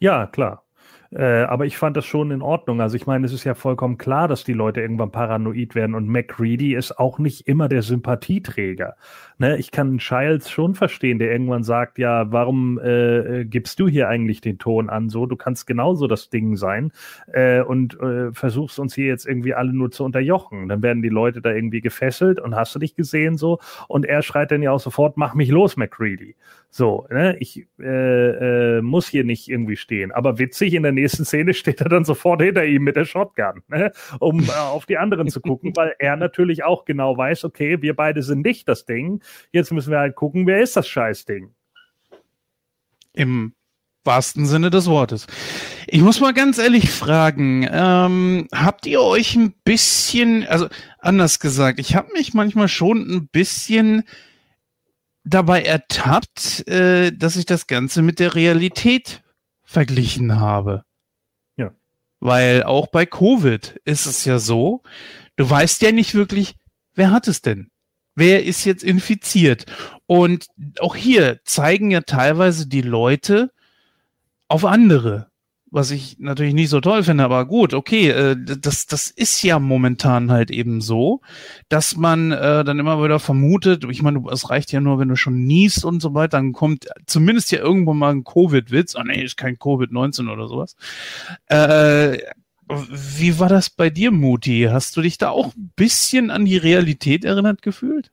Ja, klar. Äh, aber ich fand das schon in Ordnung. Also ich meine, es ist ja vollkommen klar, dass die Leute irgendwann paranoid werden und McCready ist auch nicht immer der Sympathieträger. Ne, ich kann Childs schon verstehen, der irgendwann sagt, ja, warum äh, äh, gibst du hier eigentlich den Ton an? So, du kannst genauso das Ding sein äh, und äh, versuchst uns hier jetzt irgendwie alle nur zu unterjochen. Dann werden die Leute da irgendwie gefesselt und hast du dich gesehen so und er schreit dann ja auch sofort, mach mich los, McCready. So, ne, ich äh, äh, muss hier nicht irgendwie stehen. Aber witzig, in der nächsten Szene steht er dann sofort hinter ihm mit der Shotgun, ne, um äh, auf die anderen zu gucken, weil er natürlich auch genau weiß, okay, wir beide sind nicht das Ding. Jetzt müssen wir halt gucken, wer ist das Scheißding. Im wahrsten Sinne des Wortes. Ich muss mal ganz ehrlich fragen, ähm, habt ihr euch ein bisschen, also anders gesagt, ich habe mich manchmal schon ein bisschen dabei ertappt, äh, dass ich das Ganze mit der Realität verglichen habe. Ja. Weil auch bei Covid ist es ja so, du weißt ja nicht wirklich, wer hat es denn? Wer ist jetzt infiziert? Und auch hier zeigen ja teilweise die Leute auf andere was ich natürlich nicht so toll finde, aber gut, okay, äh, das, das ist ja momentan halt eben so, dass man äh, dann immer wieder vermutet, ich meine, es reicht ja nur, wenn du schon niest und so weiter, dann kommt zumindest ja irgendwo mal ein Covid-Witz, oh nee, ist kein Covid-19 oder sowas. Äh, wie war das bei dir, Muti? Hast du dich da auch ein bisschen an die Realität erinnert gefühlt?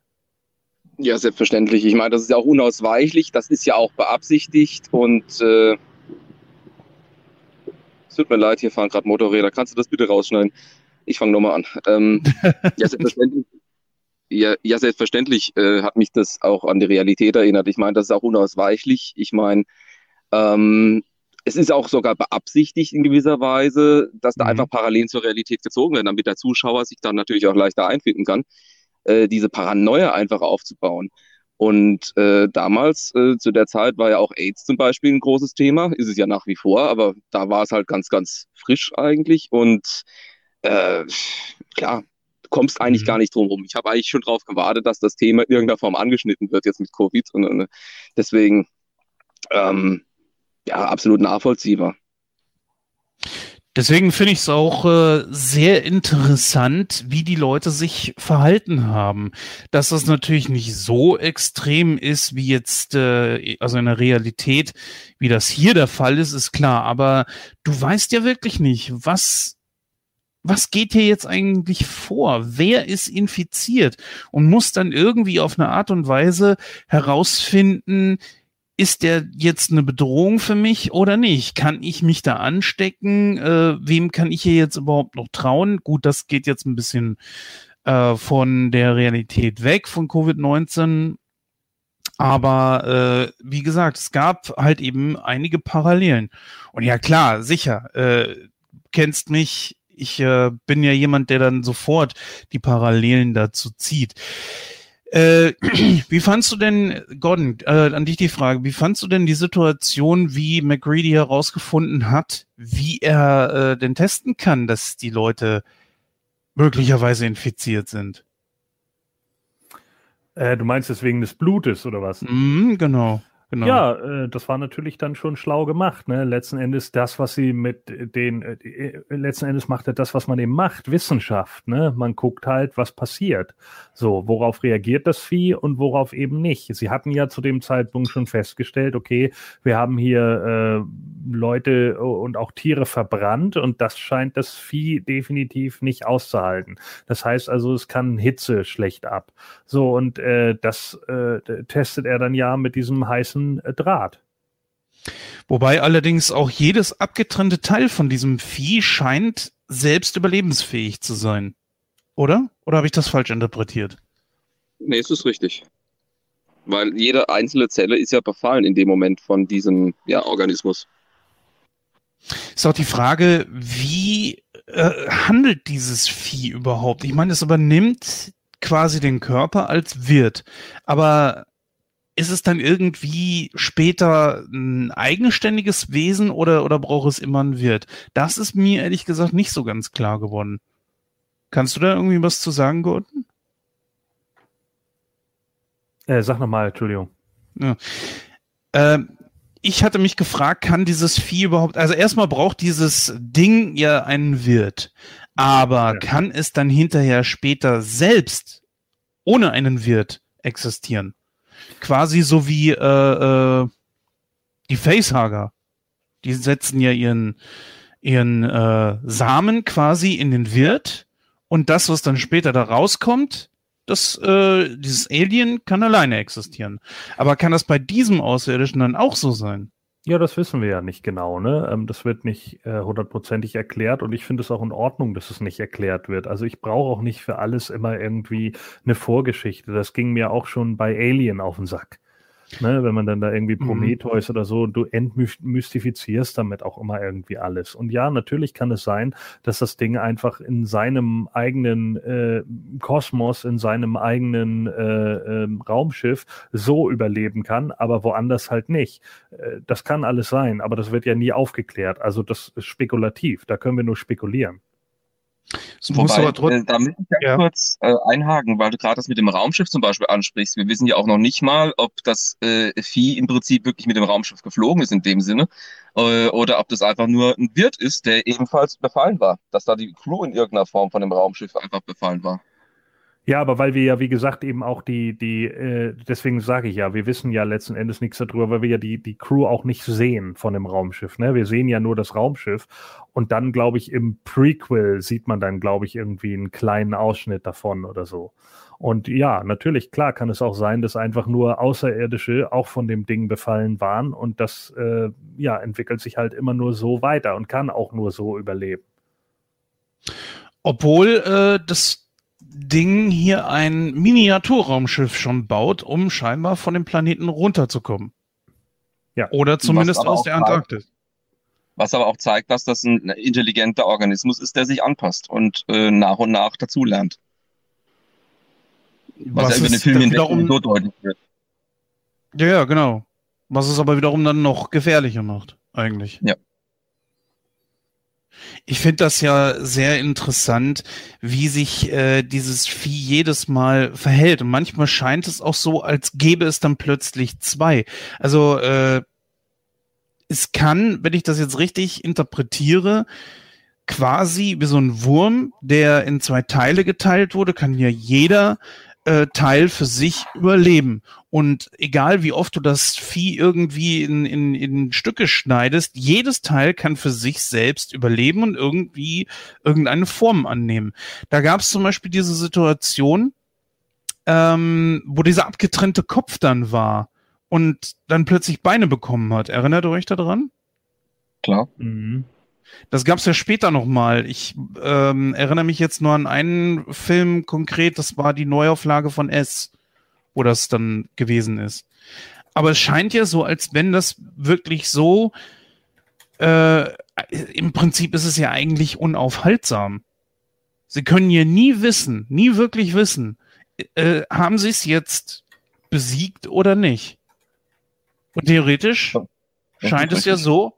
Ja, selbstverständlich. Ich meine, das ist ja auch unausweichlich, das ist ja auch beabsichtigt und äh es tut mir leid, hier fahren gerade Motorräder. Kannst du das bitte rausschneiden? Ich fange nochmal an. Ähm, *laughs* ja, selbstverständlich, ja, ja, selbstverständlich äh, hat mich das auch an die Realität erinnert. Ich meine, das ist auch unausweichlich. Ich meine, ähm, es ist auch sogar beabsichtigt in gewisser Weise, dass da mhm. einfach Parallelen zur Realität gezogen werden, damit der Zuschauer sich dann natürlich auch leichter einfinden kann, äh, diese Paranoia einfach aufzubauen. Und äh, damals, äh, zu der Zeit, war ja auch AIDS zum Beispiel ein großes Thema. Ist es ja nach wie vor, aber da war es halt ganz, ganz frisch eigentlich. Und äh, klar, du kommst eigentlich mhm. gar nicht drum rum. Ich habe eigentlich schon darauf gewartet, dass das Thema in irgendeiner Form angeschnitten wird jetzt mit Covid. Und, und deswegen, ähm, ja, absolut nachvollziehbar. Deswegen finde ich es auch äh, sehr interessant, wie die Leute sich verhalten haben. Dass das natürlich nicht so extrem ist, wie jetzt, äh, also in der Realität, wie das hier der Fall ist, ist klar. Aber du weißt ja wirklich nicht, was, was geht hier jetzt eigentlich vor? Wer ist infiziert? Und muss dann irgendwie auf eine Art und Weise herausfinden, ist der jetzt eine Bedrohung für mich oder nicht? Kann ich mich da anstecken? Äh, wem kann ich hier jetzt überhaupt noch trauen? Gut, das geht jetzt ein bisschen äh, von der Realität weg, von Covid-19. Aber äh, wie gesagt, es gab halt eben einige Parallelen. Und ja klar, sicher, äh, kennst mich, ich äh, bin ja jemand, der dann sofort die Parallelen dazu zieht. Äh, *clears throat* wie fandst du denn, Gordon, äh, an dich die Frage, wie fandst du denn die Situation, wie McGreedy herausgefunden hat, wie er äh, denn testen kann, dass die Leute möglicherweise infiziert sind? Äh, du meinst es wegen des Blutes oder was? Mm, genau. Genau. Ja, äh, das war natürlich dann schon schlau gemacht. Ne? Letzten Endes das, was sie mit den, äh, äh, letzten Endes macht er das, was man eben macht, Wissenschaft. Ne? Man guckt halt, was passiert. So, worauf reagiert das Vieh und worauf eben nicht. Sie hatten ja zu dem Zeitpunkt schon festgestellt, okay, wir haben hier äh, Leute und auch Tiere verbrannt und das scheint das Vieh definitiv nicht auszuhalten. Das heißt also, es kann Hitze schlecht ab. So, und äh, das äh, testet er dann ja mit diesem heißen Draht. Wobei allerdings auch jedes abgetrennte Teil von diesem Vieh scheint selbst überlebensfähig zu sein. Oder? Oder habe ich das falsch interpretiert? Nee, es ist richtig. Weil jede einzelne Zelle ist ja befallen in dem Moment von diesem ja, Organismus. Ist auch die Frage, wie äh, handelt dieses Vieh überhaupt? Ich meine, es übernimmt quasi den Körper als Wirt. Aber ist es dann irgendwie später ein eigenständiges Wesen oder, oder braucht es immer einen Wirt? Das ist mir ehrlich gesagt nicht so ganz klar geworden. Kannst du da irgendwie was zu sagen, Gordon? Äh, sag nochmal, Entschuldigung. Ja. Ähm, ich hatte mich gefragt, kann dieses Vieh überhaupt, also erstmal braucht dieses Ding ja einen Wirt, aber ja. kann es dann hinterher später selbst ohne einen Wirt existieren? Quasi so wie äh, äh, die Facehager. Die setzen ja ihren, ihren äh, Samen quasi in den Wirt und das, was dann später da rauskommt, das, äh, dieses Alien kann alleine existieren. Aber kann das bei diesem Außerirdischen dann auch so sein? Ja, das wissen wir ja nicht genau. Ne? Ähm, das wird nicht äh, hundertprozentig erklärt und ich finde es auch in Ordnung, dass es nicht erklärt wird. Also ich brauche auch nicht für alles immer irgendwie eine Vorgeschichte. Das ging mir auch schon bei Alien auf den Sack. Ne, wenn man dann da irgendwie mhm. Prometheus mhm. oder so, du entmystifizierst damit auch immer irgendwie alles. Und ja, natürlich kann es sein, dass das Ding einfach in seinem eigenen äh, Kosmos, in seinem eigenen äh, äh, Raumschiff so überleben kann, aber woanders halt nicht. Äh, das kann alles sein, aber das wird ja nie aufgeklärt. Also das ist spekulativ, da können wir nur spekulieren. Wobei, äh, da möchte ich ganz ja. kurz äh, einhaken, weil du gerade das mit dem Raumschiff zum Beispiel ansprichst. Wir wissen ja auch noch nicht mal, ob das äh, Vieh im Prinzip wirklich mit dem Raumschiff geflogen ist in dem Sinne, äh, oder ob das einfach nur ein Wirt ist, der ebenfalls befallen war. Dass da die Crew in irgendeiner Form von dem Raumschiff einfach befallen war. Ja, aber weil wir ja, wie gesagt, eben auch die, die, äh, deswegen sage ich ja, wir wissen ja letzten Endes nichts darüber, weil wir ja die, die Crew auch nicht sehen von dem Raumschiff. Ne? Wir sehen ja nur das Raumschiff und dann, glaube ich, im Prequel sieht man dann, glaube ich, irgendwie einen kleinen Ausschnitt davon oder so. Und ja, natürlich, klar kann es auch sein, dass einfach nur Außerirdische auch von dem Ding befallen waren und das äh, ja entwickelt sich halt immer nur so weiter und kann auch nur so überleben. Obwohl äh, das Ding hier ein Miniaturraumschiff schon baut, um scheinbar von dem Planeten runterzukommen. Ja. Oder zumindest aus der Antarktis. Was aber auch zeigt, dass das ein intelligenter Organismus ist, der sich anpasst und äh, nach und nach dazulernt. Was, was ja über den Film wiederum, so deutlich wird. Ja, ja, genau. Was es aber wiederum dann noch gefährlicher macht, eigentlich. Ja. Ich finde das ja sehr interessant, wie sich äh, dieses Vieh jedes Mal verhält. Und manchmal scheint es auch so, als gäbe es dann plötzlich zwei. Also äh, es kann, wenn ich das jetzt richtig interpretiere, quasi wie so ein Wurm, der in zwei Teile geteilt wurde, kann ja jeder äh, Teil für sich überleben. Und egal wie oft du das Vieh irgendwie in, in, in Stücke schneidest, jedes Teil kann für sich selbst überleben und irgendwie irgendeine Form annehmen. Da gab es zum Beispiel diese Situation, ähm, wo dieser abgetrennte Kopf dann war und dann plötzlich Beine bekommen hat. Erinnert ihr euch daran? Klar. Mhm. Das gab es ja später nochmal. Ich ähm, erinnere mich jetzt nur an einen Film konkret, das war die Neuauflage von S, wo das dann gewesen ist. Aber es scheint ja so, als wenn das wirklich so, äh, im Prinzip ist es ja eigentlich unaufhaltsam. Sie können ja nie wissen, nie wirklich wissen, äh, haben sie es jetzt besiegt oder nicht? Und theoretisch scheint es ja so.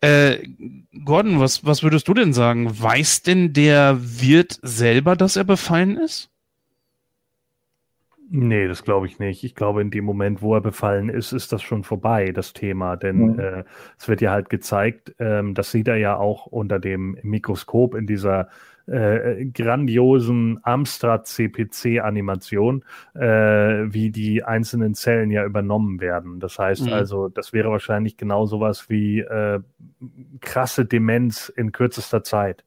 Äh, Gordon, was, was würdest du denn sagen? Weiß denn der Wirt selber, dass er befallen ist? Nee, das glaube ich nicht. Ich glaube, in dem Moment, wo er befallen ist, ist das schon vorbei, das Thema. Denn mhm. äh, es wird ja halt gezeigt, ähm, das sieht er ja auch unter dem Mikroskop in dieser äh, grandiosen Amstrad CPC-Animation, äh, wie die einzelnen Zellen ja übernommen werden. Das heißt mhm. also, das wäre wahrscheinlich genau sowas wie äh, krasse Demenz in kürzester Zeit.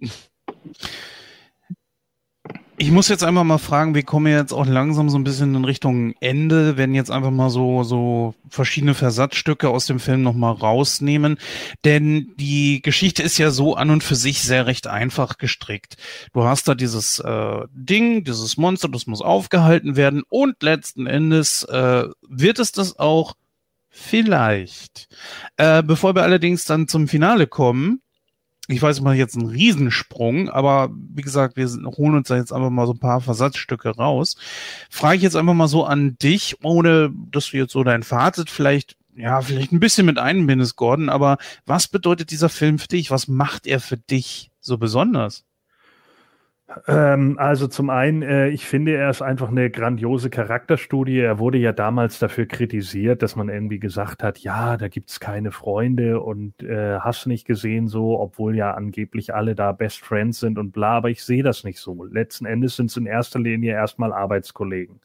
*laughs* Ich muss jetzt einfach mal fragen, wir kommen jetzt auch langsam so ein bisschen in Richtung Ende, wenn jetzt einfach mal so, so verschiedene Versatzstücke aus dem Film nochmal rausnehmen. Denn die Geschichte ist ja so an und für sich sehr recht einfach gestrickt. Du hast da dieses äh, Ding, dieses Monster, das muss aufgehalten werden und letzten Endes äh, wird es das auch vielleicht. Äh, bevor wir allerdings dann zum Finale kommen, ich weiß mal jetzt einen Riesensprung, aber wie gesagt, wir holen uns da jetzt einfach mal so ein paar Versatzstücke raus. Frage ich jetzt einfach mal so an dich, ohne dass du jetzt so dein Fazit vielleicht, ja, vielleicht ein bisschen mit einbindest, Gordon, aber was bedeutet dieser Film für dich? Was macht er für dich so besonders? Ähm, also zum einen, äh, ich finde, er ist einfach eine grandiose Charakterstudie. Er wurde ja damals dafür kritisiert, dass man irgendwie gesagt hat, ja, da gibt's keine Freunde und äh, hast nicht gesehen so, obwohl ja angeblich alle da Best Friends sind und bla, aber ich sehe das nicht so. Letzten Endes sind es in erster Linie erstmal Arbeitskollegen.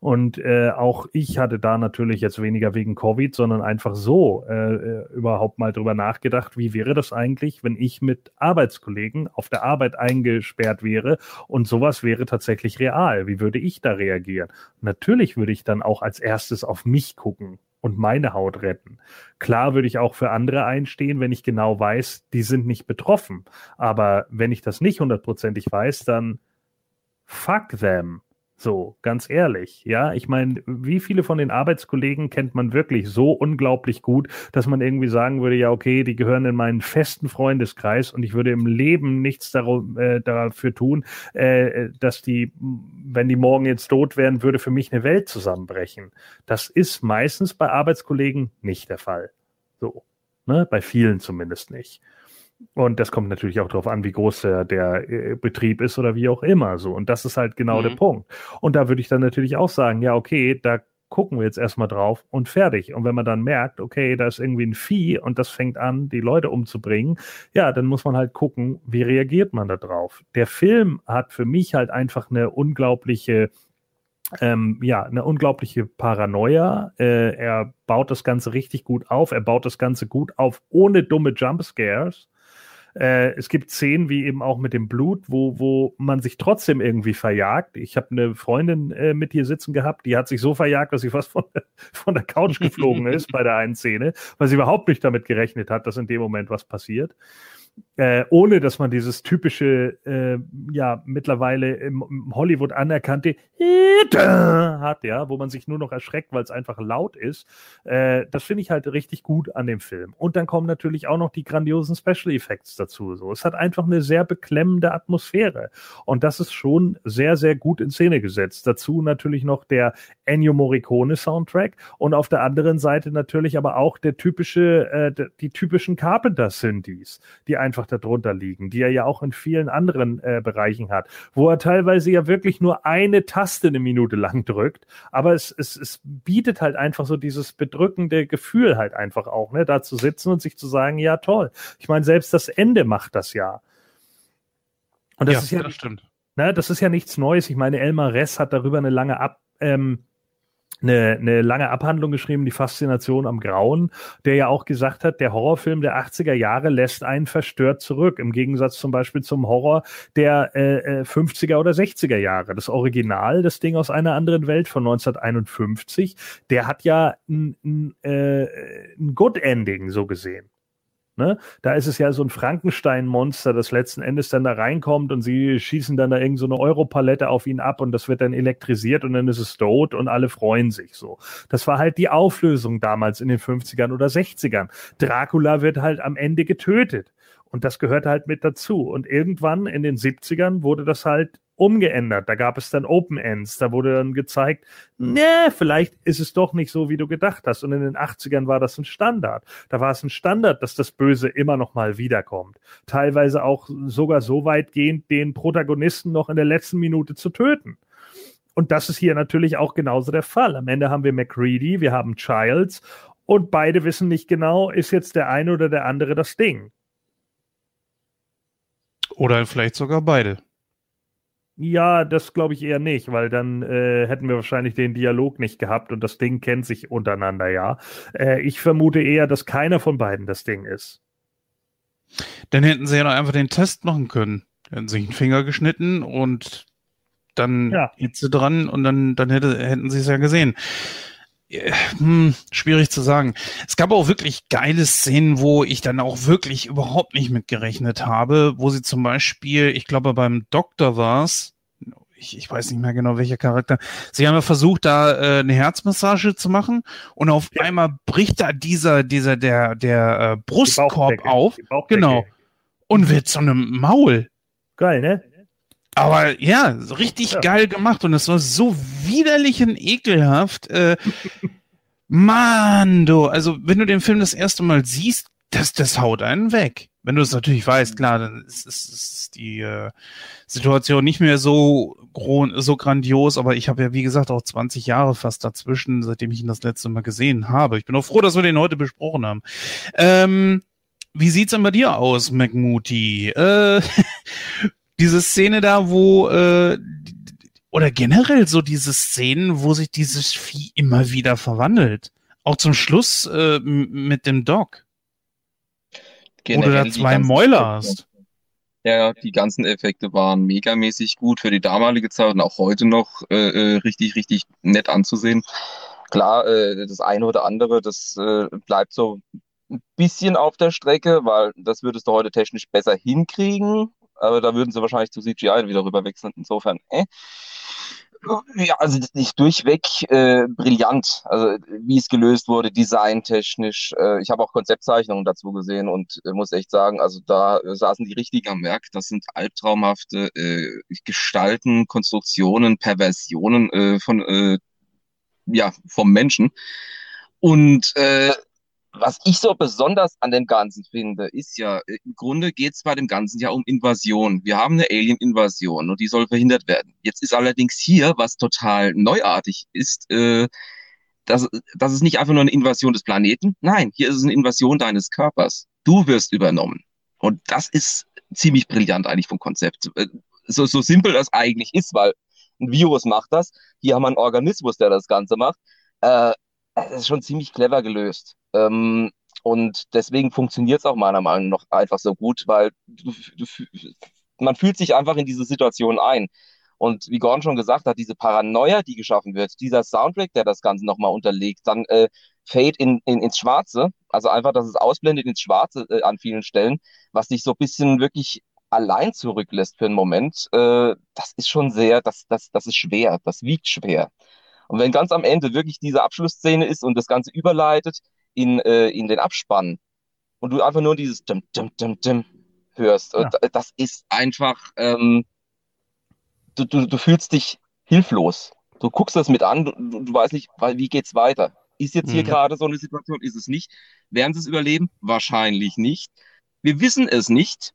Und äh, auch ich hatte da natürlich jetzt weniger wegen Covid, sondern einfach so äh, äh, überhaupt mal drüber nachgedacht, wie wäre das eigentlich, wenn ich mit Arbeitskollegen auf der Arbeit eingesperrt wäre und sowas wäre tatsächlich real. Wie würde ich da reagieren? Natürlich würde ich dann auch als erstes auf mich gucken und meine Haut retten. Klar würde ich auch für andere einstehen, wenn ich genau weiß, die sind nicht betroffen. Aber wenn ich das nicht hundertprozentig weiß, dann fuck them. So, ganz ehrlich, ja. Ich meine, wie viele von den Arbeitskollegen kennt man wirklich so unglaublich gut, dass man irgendwie sagen würde, ja, okay, die gehören in meinen festen Freundeskreis und ich würde im Leben nichts darum, äh, dafür tun, äh, dass die, wenn die morgen jetzt tot wären, würde für mich eine Welt zusammenbrechen. Das ist meistens bei Arbeitskollegen nicht der Fall. So. Ne? Bei vielen zumindest nicht. Und das kommt natürlich auch darauf an, wie groß der, der äh, Betrieb ist oder wie auch immer so. Und das ist halt genau mhm. der Punkt. Und da würde ich dann natürlich auch sagen, ja, okay, da gucken wir jetzt erstmal drauf und fertig. Und wenn man dann merkt, okay, da ist irgendwie ein Vieh und das fängt an, die Leute umzubringen, ja, dann muss man halt gucken, wie reagiert man da drauf. Der Film hat für mich halt einfach eine unglaubliche ähm, ja, eine unglaubliche Paranoia. Äh, er baut das Ganze richtig gut auf. Er baut das Ganze gut auf, ohne dumme Jumpscares. Äh, es gibt Szenen wie eben auch mit dem Blut, wo, wo man sich trotzdem irgendwie verjagt. Ich habe eine Freundin äh, mit hier sitzen gehabt, die hat sich so verjagt, dass sie fast von, *laughs* von der Couch geflogen ist bei der einen Szene, weil sie überhaupt nicht damit gerechnet hat, dass in dem Moment was passiert äh, ohne dass man dieses typische, äh, ja, mittlerweile im, im Hollywood anerkannte hat, ja, wo man sich nur noch erschreckt, weil es einfach laut ist. Äh, das finde ich halt richtig gut an dem Film. Und dann kommen natürlich auch noch die grandiosen Special Effects dazu. So, es hat einfach eine sehr beklemmende Atmosphäre. Und das ist schon sehr, sehr gut in Szene gesetzt. Dazu natürlich noch der Ennio Morricone Soundtrack und auf der anderen Seite natürlich aber auch der typische, äh, die typischen Carpenter-Synthes, die einfach darunter liegen, die er ja auch in vielen anderen äh, Bereichen hat, wo er teilweise ja wirklich nur eine Taste eine Minute lang drückt, aber es, es, es bietet halt einfach so dieses bedrückende Gefühl halt einfach auch, ne, da zu sitzen und sich zu sagen, ja toll. Ich meine, selbst das Ende macht das ja. Und das ja, ist ja, das stimmt. Ne, das ist ja nichts Neues. Ich meine, Elmar Ress hat darüber eine lange Ab, ähm, eine, eine lange Abhandlung geschrieben, die Faszination am Grauen, der ja auch gesagt hat, der Horrorfilm der 80er Jahre lässt einen verstört zurück, im Gegensatz zum Beispiel zum Horror der äh, 50er äh, oder 60er Jahre. Das Original, das Ding aus einer anderen Welt von 1951, der hat ja ein, ein, äh, ein Good Ending so gesehen. Ne? Da ist es ja so ein Frankenstein-Monster, das letzten Endes dann da reinkommt und sie schießen dann da irgend so Europalette auf ihn ab und das wird dann elektrisiert und dann ist es tot und alle freuen sich so. Das war halt die Auflösung damals in den 50ern oder 60ern. Dracula wird halt am Ende getötet. Und das gehört halt mit dazu. Und irgendwann in den 70ern wurde das halt umgeändert. Da gab es dann Open Ends. Da wurde dann gezeigt, ne, vielleicht ist es doch nicht so, wie du gedacht hast. Und in den 80ern war das ein Standard. Da war es ein Standard, dass das Böse immer noch mal wiederkommt. Teilweise auch sogar so weitgehend, den Protagonisten noch in der letzten Minute zu töten. Und das ist hier natürlich auch genauso der Fall. Am Ende haben wir McCready, wir haben Childs und beide wissen nicht genau, ist jetzt der eine oder der andere das Ding. Oder vielleicht sogar beide. Ja, das glaube ich eher nicht, weil dann äh, hätten wir wahrscheinlich den Dialog nicht gehabt und das Ding kennt sich untereinander, ja. Äh, ich vermute eher, dass keiner von beiden das Ding ist. Dann hätten sie ja noch einfach den Test machen können. Hätten sich einen Finger geschnitten und dann ja. Hitze dran und dann, dann hätte, hätten sie es ja gesehen. Hm, schwierig zu sagen. Es gab auch wirklich geile Szenen, wo ich dann auch wirklich überhaupt nicht mitgerechnet habe, wo sie zum Beispiel, ich glaube beim Doktor war es, ich, ich weiß nicht mehr genau welcher Charakter, sie haben ja versucht, da äh, eine Herzmassage zu machen und auf ja. einmal bricht da dieser, dieser, der, der äh, Brustkorb auf, genau, und wird zu einem Maul. Geil, ne? Aber ja, richtig ja. geil gemacht und es war so widerlich und ekelhaft. Äh, Mann, du, also wenn du den Film das erste Mal siehst, das, das haut einen weg. Wenn du es natürlich weißt, klar, dann ist, ist, ist die äh, Situation nicht mehr so, so grandios, aber ich habe ja, wie gesagt, auch 20 Jahre fast dazwischen, seitdem ich ihn das letzte Mal gesehen habe. Ich bin auch froh, dass wir den heute besprochen haben. Ähm, wie sieht's denn bei dir aus, McMooty? Äh, *laughs* diese Szene da, wo äh, oder generell so diese Szenen, wo sich dieses Vieh immer wieder verwandelt. Auch zum Schluss äh, mit dem Dog. Generell wo du da zwei Mäuler hast. Ja, die ganzen Effekte waren megamäßig gut für die damalige Zeit und auch heute noch äh, äh richtig, richtig nett anzusehen. Klar, äh, das eine oder andere, das äh, bleibt so ein bisschen auf der Strecke, weil das würdest du heute technisch besser hinkriegen aber da würden sie wahrscheinlich zu CGI wieder rüber wechseln. Insofern, äh. Ja, also nicht durchweg äh, brillant, also wie es gelöst wurde, designtechnisch. Äh, ich habe auch Konzeptzeichnungen dazu gesehen und äh, muss echt sagen, also da saßen die richtig am Werk. Das sind albtraumhafte äh, Gestalten, Konstruktionen, Perversionen äh, von äh, ja vom Menschen. Und äh, was ich so besonders an dem Ganzen finde, ist ja, äh, im Grunde geht es bei dem Ganzen ja um Invasion. Wir haben eine Alien-Invasion und die soll verhindert werden. Jetzt ist allerdings hier, was total neuartig ist, äh, dass, das ist nicht einfach nur eine Invasion des Planeten. Nein, hier ist es eine Invasion deines Körpers. Du wirst übernommen. Und das ist ziemlich brillant eigentlich vom Konzept. Äh, so, so simpel das eigentlich ist, weil ein Virus macht das. Hier haben wir einen Organismus, der das Ganze macht. Äh, das ist schon ziemlich clever gelöst. Ähm, und deswegen funktioniert es auch meiner Meinung nach einfach so gut, weil du, du, man fühlt sich einfach in diese Situation ein. Und wie Gordon schon gesagt hat, diese Paranoia, die geschaffen wird, dieser Soundtrack, der das Ganze nochmal unterlegt, dann äh, Fade in, in, ins Schwarze, also einfach, dass es ausblendet ins Schwarze äh, an vielen Stellen, was dich so ein bisschen wirklich allein zurücklässt für einen Moment, äh, das ist schon sehr, das, das, das ist schwer, das wiegt schwer. Und wenn ganz am Ende wirklich diese Abschlussszene ist und das Ganze überleitet in, äh, in den Abspann und du einfach nur dieses Dim, Dim, Dim, Dim hörst, ja. das ist einfach, ähm, du, du, du fühlst dich hilflos. Du guckst das mit an, du, du weißt nicht, wie geht's weiter. Ist jetzt hier mhm. gerade so eine Situation? Ist es nicht? Werden sie es überleben? Wahrscheinlich nicht. Wir wissen es nicht.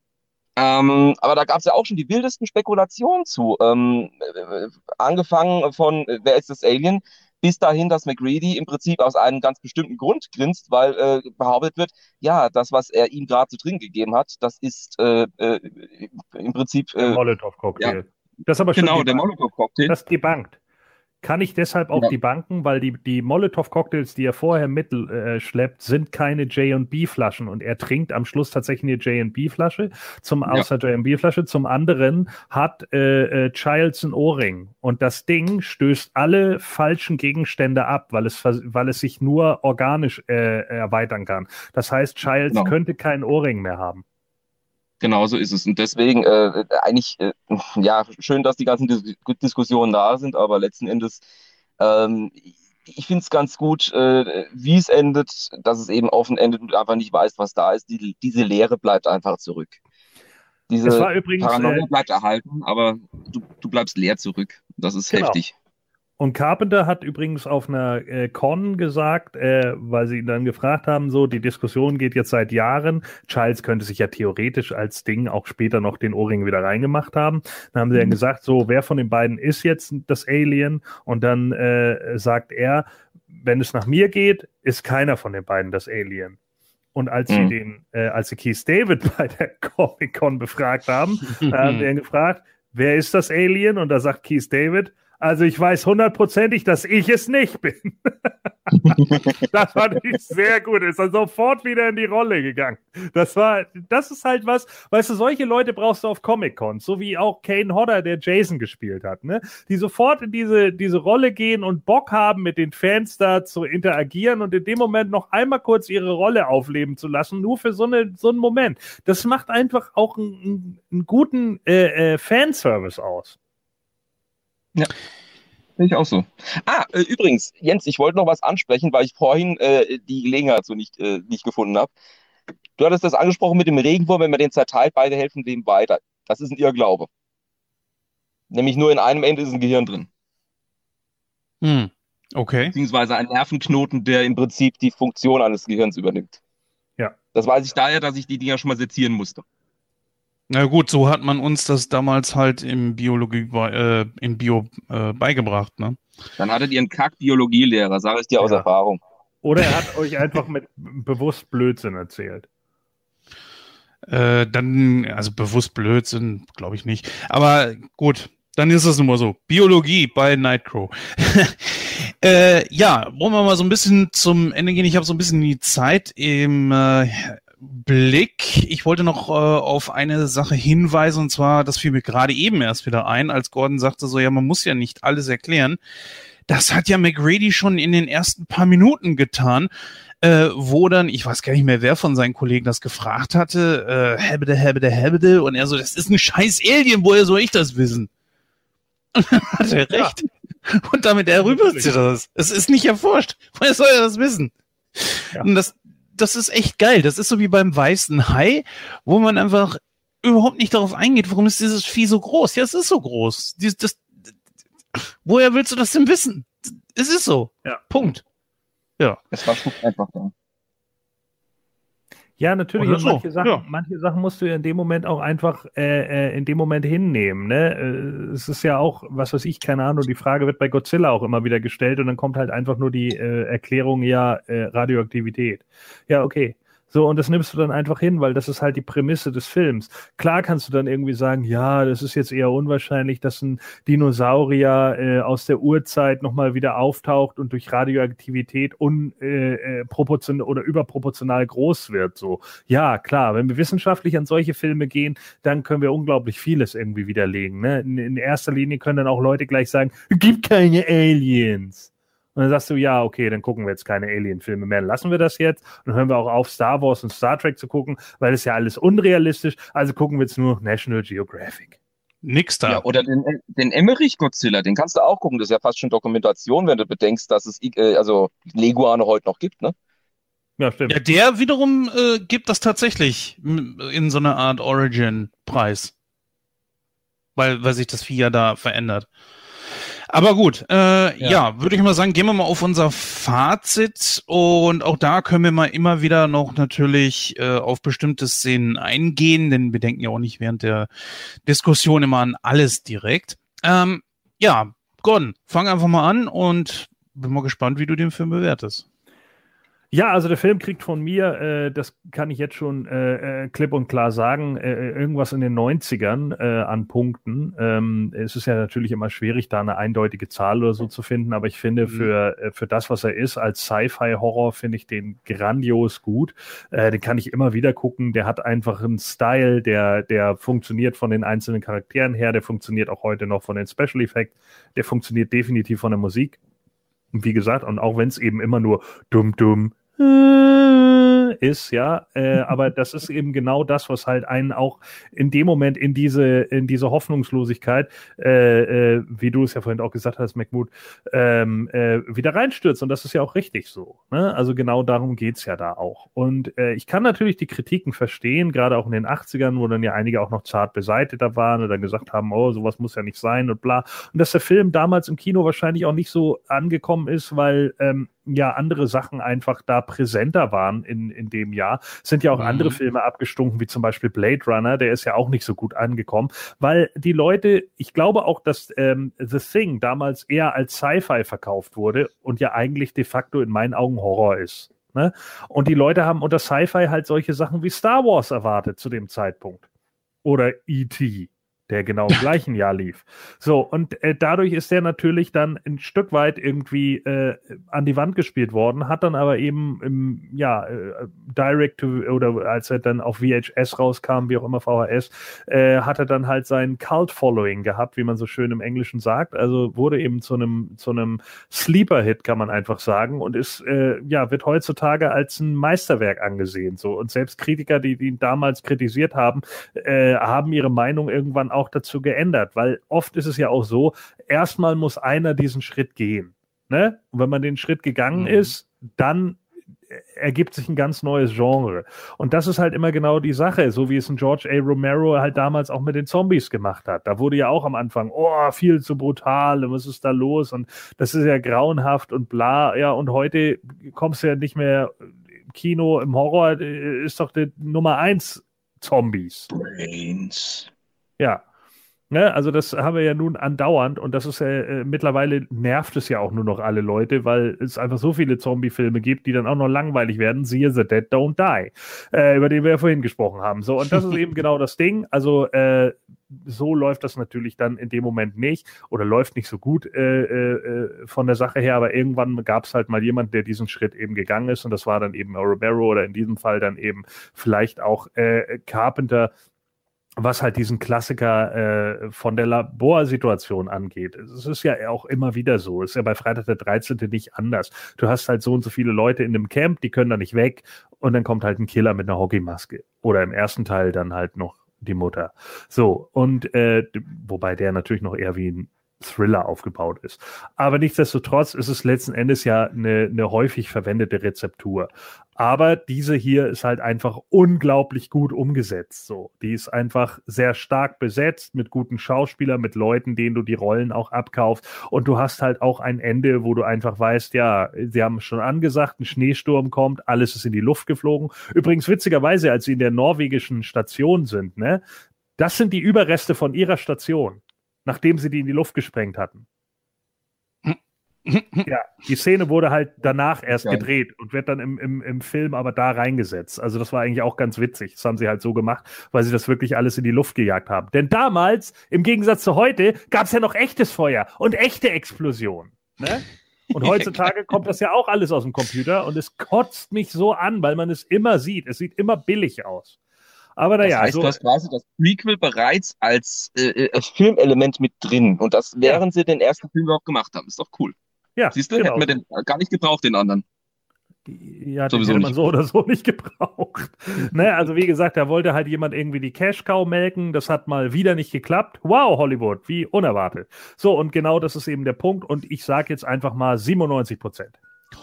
Ähm, aber da gab es ja auch schon die wildesten Spekulationen zu. Ähm, äh, angefangen von, äh, wer ist das Alien, bis dahin, dass McReady im Prinzip aus einem ganz bestimmten Grund grinst, weil äh, behauptet wird, ja, das, was er ihm gerade zu trinken gegeben hat, das ist äh, äh im Prinzip. Äh, der Molotow-Cocktail. Ja. Das aber schon genau, der Molotow-Cocktail. Das debunked. Kann ich deshalb auch ja. die Banken, weil die, die Molotow-Cocktails, die er vorher mitschleppt, äh, sind keine J&B-Flaschen und er trinkt am Schluss tatsächlich eine J&B-Flasche, zum außer ja. J&B-Flasche. Zum anderen hat äh, äh, Childs ein Ohrring und das Ding stößt alle falschen Gegenstände ab, weil es, weil es sich nur organisch äh, erweitern kann. Das heißt, Childs genau. könnte keinen Ohrring mehr haben. Genau so ist es. Und deswegen äh, eigentlich, äh, ja, schön, dass die ganzen Dis Diskussionen da sind, aber letzten Endes, ähm, ich finde es ganz gut, äh, wie es endet, dass es eben offen endet und du einfach nicht weißt, was da ist. Die, diese Leere bleibt einfach zurück. Diese übrigens, Paranoia äh, bleibt erhalten, aber du, du bleibst leer zurück. Das ist genau. heftig. Und Carpenter hat übrigens auf einer äh, Con gesagt, äh, weil sie ihn dann gefragt haben, so, die Diskussion geht jetzt seit Jahren. Charles könnte sich ja theoretisch als Ding auch später noch den Ohrring wieder reingemacht haben. Dann haben sie mhm. dann gesagt, so, wer von den beiden ist jetzt das Alien? Und dann äh, sagt er, wenn es nach mir geht, ist keiner von den beiden das Alien. Und als mhm. sie den, äh, als sie Keith David *laughs* bei der Comic Con befragt haben, *laughs* haben sie ihn gefragt, wer ist das Alien? Und da sagt Keith David, also ich weiß hundertprozentig, dass ich es nicht bin. *laughs* das fand ich sehr gut. Ist dann sofort wieder in die Rolle gegangen. Das war, das ist halt was, weißt du, solche Leute brauchst du auf Comic-Cons, so wie auch Kane Hodder, der Jason gespielt hat, ne? Die sofort in diese, diese Rolle gehen und Bock haben, mit den Fans da zu interagieren und in dem Moment noch einmal kurz ihre Rolle aufleben zu lassen, nur für so, eine, so einen Moment. Das macht einfach auch einen, einen guten äh, äh, Fanservice aus. Ja. Finde ich auch so. Ah, äh, übrigens, Jens, ich wollte noch was ansprechen, weil ich vorhin äh, die Gelegenheit so nicht, äh, nicht gefunden habe. Du hattest das angesprochen mit dem Regenwurm, wenn man den zerteilt, beide helfen dem weiter. Das ist ein Irrglaube. Nämlich nur in einem Ende ist ein Gehirn drin. Hm. Okay. Beziehungsweise ein Nervenknoten, der im Prinzip die Funktion eines Gehirns übernimmt. Ja. Das weiß ich daher, dass ich die Dinger schon mal sezieren musste. Na gut, so hat man uns das damals halt im Biologie, äh, in Bio äh, beigebracht, ne? Dann hattet ihr einen Kack-Biologielehrer, sage ich dir aus ja. Erfahrung. Oder er hat *laughs* euch einfach mit bewusst Blödsinn erzählt. Äh, dann, also bewusst Blödsinn, glaube ich nicht. Aber gut, dann ist es nun mal so. Biologie bei Nightcrow. *laughs* äh, ja, wollen wir mal so ein bisschen zum Ende gehen. Ich habe so ein bisschen die Zeit im äh, Blick. Ich wollte noch äh, auf eine Sache hinweisen, und zwar, das fiel mir gerade eben erst wieder ein, als Gordon sagte so, ja, man muss ja nicht alles erklären. Das hat ja McGrady schon in den ersten paar Minuten getan, äh, wo dann, ich weiß gar nicht mehr, wer von seinen Kollegen das gefragt hatte, äh, hebede, hebede, hebede, und er so, das ist ein scheiß Alien, woher soll ich das wissen? *laughs* Und dann hat er recht. Ja. Und damit errübert sich das. Es ist nicht erforscht. Woher soll er das wissen? Ja. Und das, das ist echt geil. Das ist so wie beim weißen Hai, wo man einfach überhaupt nicht darauf eingeht, warum ist dieses Vieh so groß? Ja, es ist so groß. Dies, das, woher willst du das denn wissen? Es ist so. Ja. Punkt. Ja. Es war schon einfach da. Ja, natürlich. So. Manche, Sachen, ja. manche Sachen musst du ja in dem Moment auch einfach äh, äh, in dem Moment hinnehmen. Ne? Äh, es ist ja auch, was weiß ich, keine Ahnung, die Frage wird bei Godzilla auch immer wieder gestellt und dann kommt halt einfach nur die äh, Erklärung, ja, äh, Radioaktivität. Ja, okay. So, und das nimmst du dann einfach hin, weil das ist halt die Prämisse des Films. Klar kannst du dann irgendwie sagen, ja, das ist jetzt eher unwahrscheinlich, dass ein Dinosaurier äh, aus der Urzeit nochmal wieder auftaucht und durch Radioaktivität unproportional äh, äh oder überproportional groß wird. So, ja, klar, wenn wir wissenschaftlich an solche Filme gehen, dann können wir unglaublich vieles irgendwie widerlegen. Ne? In, in erster Linie können dann auch Leute gleich sagen, gibt keine Aliens. Und dann sagst du, ja, okay, dann gucken wir jetzt keine Alien-Filme mehr. Lassen wir das jetzt und hören wir auch auf, Star Wars und Star Trek zu gucken, weil es ja alles unrealistisch. Also gucken wir jetzt nur National Geographic. Nix da. Ja, oder den, den Emmerich-Godzilla, den kannst du auch gucken. Das ist ja fast schon Dokumentation, wenn du bedenkst, dass es äh, also Leguane heute noch gibt, ne? Ja, stimmt. Ja, der wiederum äh, gibt das tatsächlich in so einer Art Origin-Preis. Weil, weil sich das Vieh ja da verändert. Aber gut, äh, ja, ja würde ich mal sagen, gehen wir mal auf unser Fazit und auch da können wir mal immer wieder noch natürlich äh, auf bestimmte Szenen eingehen, denn wir denken ja auch nicht während der Diskussion immer an alles direkt. Ähm, ja, Gordon, fang einfach mal an und bin mal gespannt, wie du den Film bewertest. Ja, also der Film kriegt von mir, äh, das kann ich jetzt schon äh, äh klipp und klar sagen, äh, äh irgendwas in den 90ern äh, an Punkten. Ähm, es ist ja natürlich immer schwierig, da eine eindeutige Zahl oder so zu finden, aber ich finde, mhm. für, für das, was er ist, als Sci-Fi-Horror, finde ich den grandios gut. den kann ich immer wieder gucken. Der hat einfach einen Style, der, der funktioniert von den einzelnen Charakteren her, der funktioniert auch heute noch von den Special Effects, der funktioniert definitiv von der Musik. Und wie gesagt, und auch wenn es eben immer nur dumm, dumm, äh, ist, ja, äh, aber das ist eben genau das, was halt einen auch in dem Moment in diese, in diese Hoffnungslosigkeit, äh, äh, wie du es ja vorhin auch gesagt hast, McMood, ähm, äh, wieder reinstürzt. Und das ist ja auch richtig so. Ne? Also genau darum geht's ja da auch. Und äh, ich kann natürlich die Kritiken verstehen, gerade auch in den 80ern, wo dann ja einige auch noch zart beseiteter waren und dann gesagt haben, oh, sowas muss ja nicht sein und bla. Und dass der Film damals im Kino wahrscheinlich auch nicht so angekommen ist, weil ähm, ja andere Sachen einfach da präsenter waren in, in dem Jahr. Es sind ja auch mhm. andere Filme abgestunken, wie zum Beispiel Blade Runner, der ist ja auch nicht so gut angekommen, weil die Leute, ich glaube auch, dass ähm, The Thing damals eher als Sci-Fi verkauft wurde und ja eigentlich de facto in meinen Augen Horror ist. Ne? Und die Leute haben unter Sci-Fi halt solche Sachen wie Star Wars erwartet zu dem Zeitpunkt. Oder E.T der genau im gleichen Jahr lief. So, und äh, dadurch ist der natürlich dann ein Stück weit irgendwie äh, an die Wand gespielt worden, hat dann aber eben im, ja, äh, Direct to, oder als er dann auf VHS rauskam, wie auch immer VHS, äh, hat er dann halt sein Cult-Following gehabt, wie man so schön im Englischen sagt. Also wurde eben zu einem, zu einem Sleeper-Hit, kann man einfach sagen, und ist, äh, ja, wird heutzutage als ein Meisterwerk angesehen. So, und selbst Kritiker, die, die ihn damals kritisiert haben, äh, haben ihre Meinung irgendwann auch dazu geändert, weil oft ist es ja auch so, erstmal muss einer diesen Schritt gehen. Ne? Und wenn man den Schritt gegangen mhm. ist, dann ergibt sich ein ganz neues Genre. Und das ist halt immer genau die Sache, so wie es ein George A. Romero halt damals auch mit den Zombies gemacht hat. Da wurde ja auch am Anfang, oh, viel zu brutal, was ist da los? Und das ist ja grauenhaft und bla. Ja, und heute kommst du ja nicht mehr im Kino, im Horror, äh, ist doch die Nummer eins Zombies. Brains. Ja. Ne, also das haben wir ja nun andauernd und das ist äh, mittlerweile nervt es ja auch nur noch alle Leute, weil es einfach so viele Zombie-Filme gibt, die dann auch noch langweilig werden. Siehe The Dead Don't Die, äh, über den wir ja vorhin gesprochen haben. So, und das ist eben *laughs* genau das Ding. Also äh, so läuft das natürlich dann in dem Moment nicht oder läuft nicht so gut äh, äh, von der Sache her, aber irgendwann gab es halt mal jemanden, der diesen Schritt eben gegangen ist und das war dann eben Romero oder in diesem Fall dann eben vielleicht auch äh, Carpenter, was halt diesen Klassiker äh, von der Laborsituation angeht. Es ist ja auch immer wieder so. Es ist ja bei Freitag der 13. nicht anders. Du hast halt so und so viele Leute in einem Camp, die können da nicht weg und dann kommt halt ein Killer mit einer Hockeymaske. Oder im ersten Teil dann halt noch die Mutter. So, und äh, wobei der natürlich noch eher wie ein Thriller aufgebaut ist. Aber nichtsdestotrotz ist es letzten Endes ja eine, eine häufig verwendete Rezeptur. Aber diese hier ist halt einfach unglaublich gut umgesetzt. So, die ist einfach sehr stark besetzt mit guten Schauspielern, mit Leuten, denen du die Rollen auch abkaufst. Und du hast halt auch ein Ende, wo du einfach weißt, ja, sie haben schon angesagt, ein Schneesturm kommt, alles ist in die Luft geflogen. Übrigens witzigerweise, als sie in der norwegischen Station sind, ne, das sind die Überreste von ihrer Station nachdem sie die in die Luft gesprengt hatten. *laughs* ja, die Szene wurde halt danach erst ja. gedreht und wird dann im, im, im Film aber da reingesetzt. Also das war eigentlich auch ganz witzig. Das haben sie halt so gemacht, weil sie das wirklich alles in die Luft gejagt haben. Denn damals, im Gegensatz zu heute, gab es ja noch echtes Feuer und echte Explosionen. Ne? Und *laughs* heutzutage kommt das ja auch alles aus dem Computer und es kotzt mich so an, weil man es immer sieht. Es sieht immer billig aus. Aber naja. Das heißt, so, du hast quasi das Prequel bereits als äh, äh, Filmelement mit drin. Und das während ja. sie den ersten Film überhaupt gemacht haben. Ist doch cool. Ja. Siehst du, genau. hätten wir den gar nicht gebraucht, den anderen. Ja, den hätte man nicht. so oder so nicht gebraucht. *laughs* ne, also wie gesagt, da wollte halt jemand irgendwie die Cash Cow melken. Das hat mal wieder nicht geklappt. Wow, Hollywood, wie unerwartet. So, und genau das ist eben der Punkt. Und ich sage jetzt einfach mal 97 Prozent. *laughs*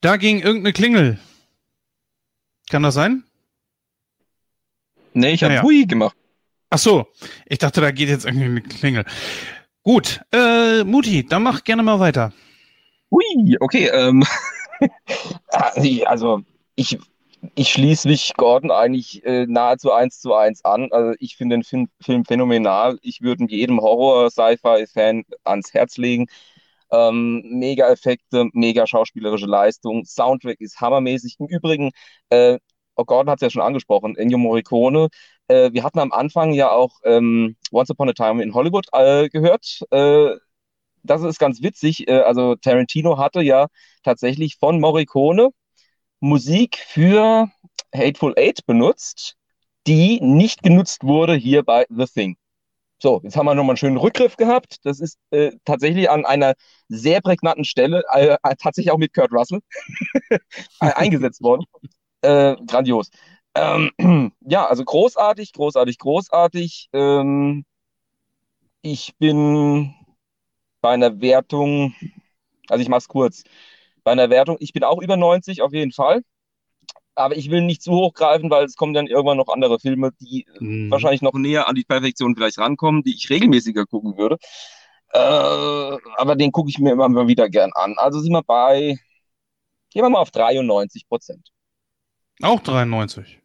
da ging irgendeine Klingel. Kann das sein? Nee, ich habe naja. Hui gemacht. Ach so, ich dachte, da geht jetzt irgendwie eine Klingel. Gut, äh, Muti, dann mach gerne mal weiter. Hui, okay. Ähm, *laughs* also ich, ich schließe mich Gordon eigentlich äh, nahezu eins zu eins an. Also ich finde den Film, Film phänomenal. Ich würde jedem Horror-Sci-Fi-Fan ans Herz legen. Ähm, mega Effekte, mega schauspielerische Leistung. Soundtrack ist hammermäßig. Im Übrigen, äh, oh Gordon hat es ja schon angesprochen, Ennio Morricone. Äh, wir hatten am Anfang ja auch ähm, Once Upon a Time in Hollywood äh, gehört. Äh, das ist ganz witzig. Äh, also Tarantino hatte ja tatsächlich von Morricone Musik für Hateful Eight benutzt, die nicht genutzt wurde hier bei The Thing. So, jetzt haben wir nochmal einen schönen Rückgriff gehabt. Das ist äh, tatsächlich an einer sehr prägnanten Stelle, äh, äh tatsächlich auch mit Kurt Russell *laughs* eingesetzt worden. Äh, grandios. Ähm, *clears throat* ja, also großartig, großartig, großartig. Ähm, ich bin bei einer Wertung, also ich mache es kurz, bei einer Wertung, ich bin auch über 90 auf jeden Fall. Aber ich will nicht zu hoch greifen, weil es kommen dann irgendwann noch andere Filme, die mhm. wahrscheinlich noch näher an die Perfektion vielleicht rankommen, die ich regelmäßiger gucken würde. Äh, aber den gucke ich mir immer mal wieder gern an. Also sind wir bei, gehen wir mal auf 93 Prozent. Auch 93.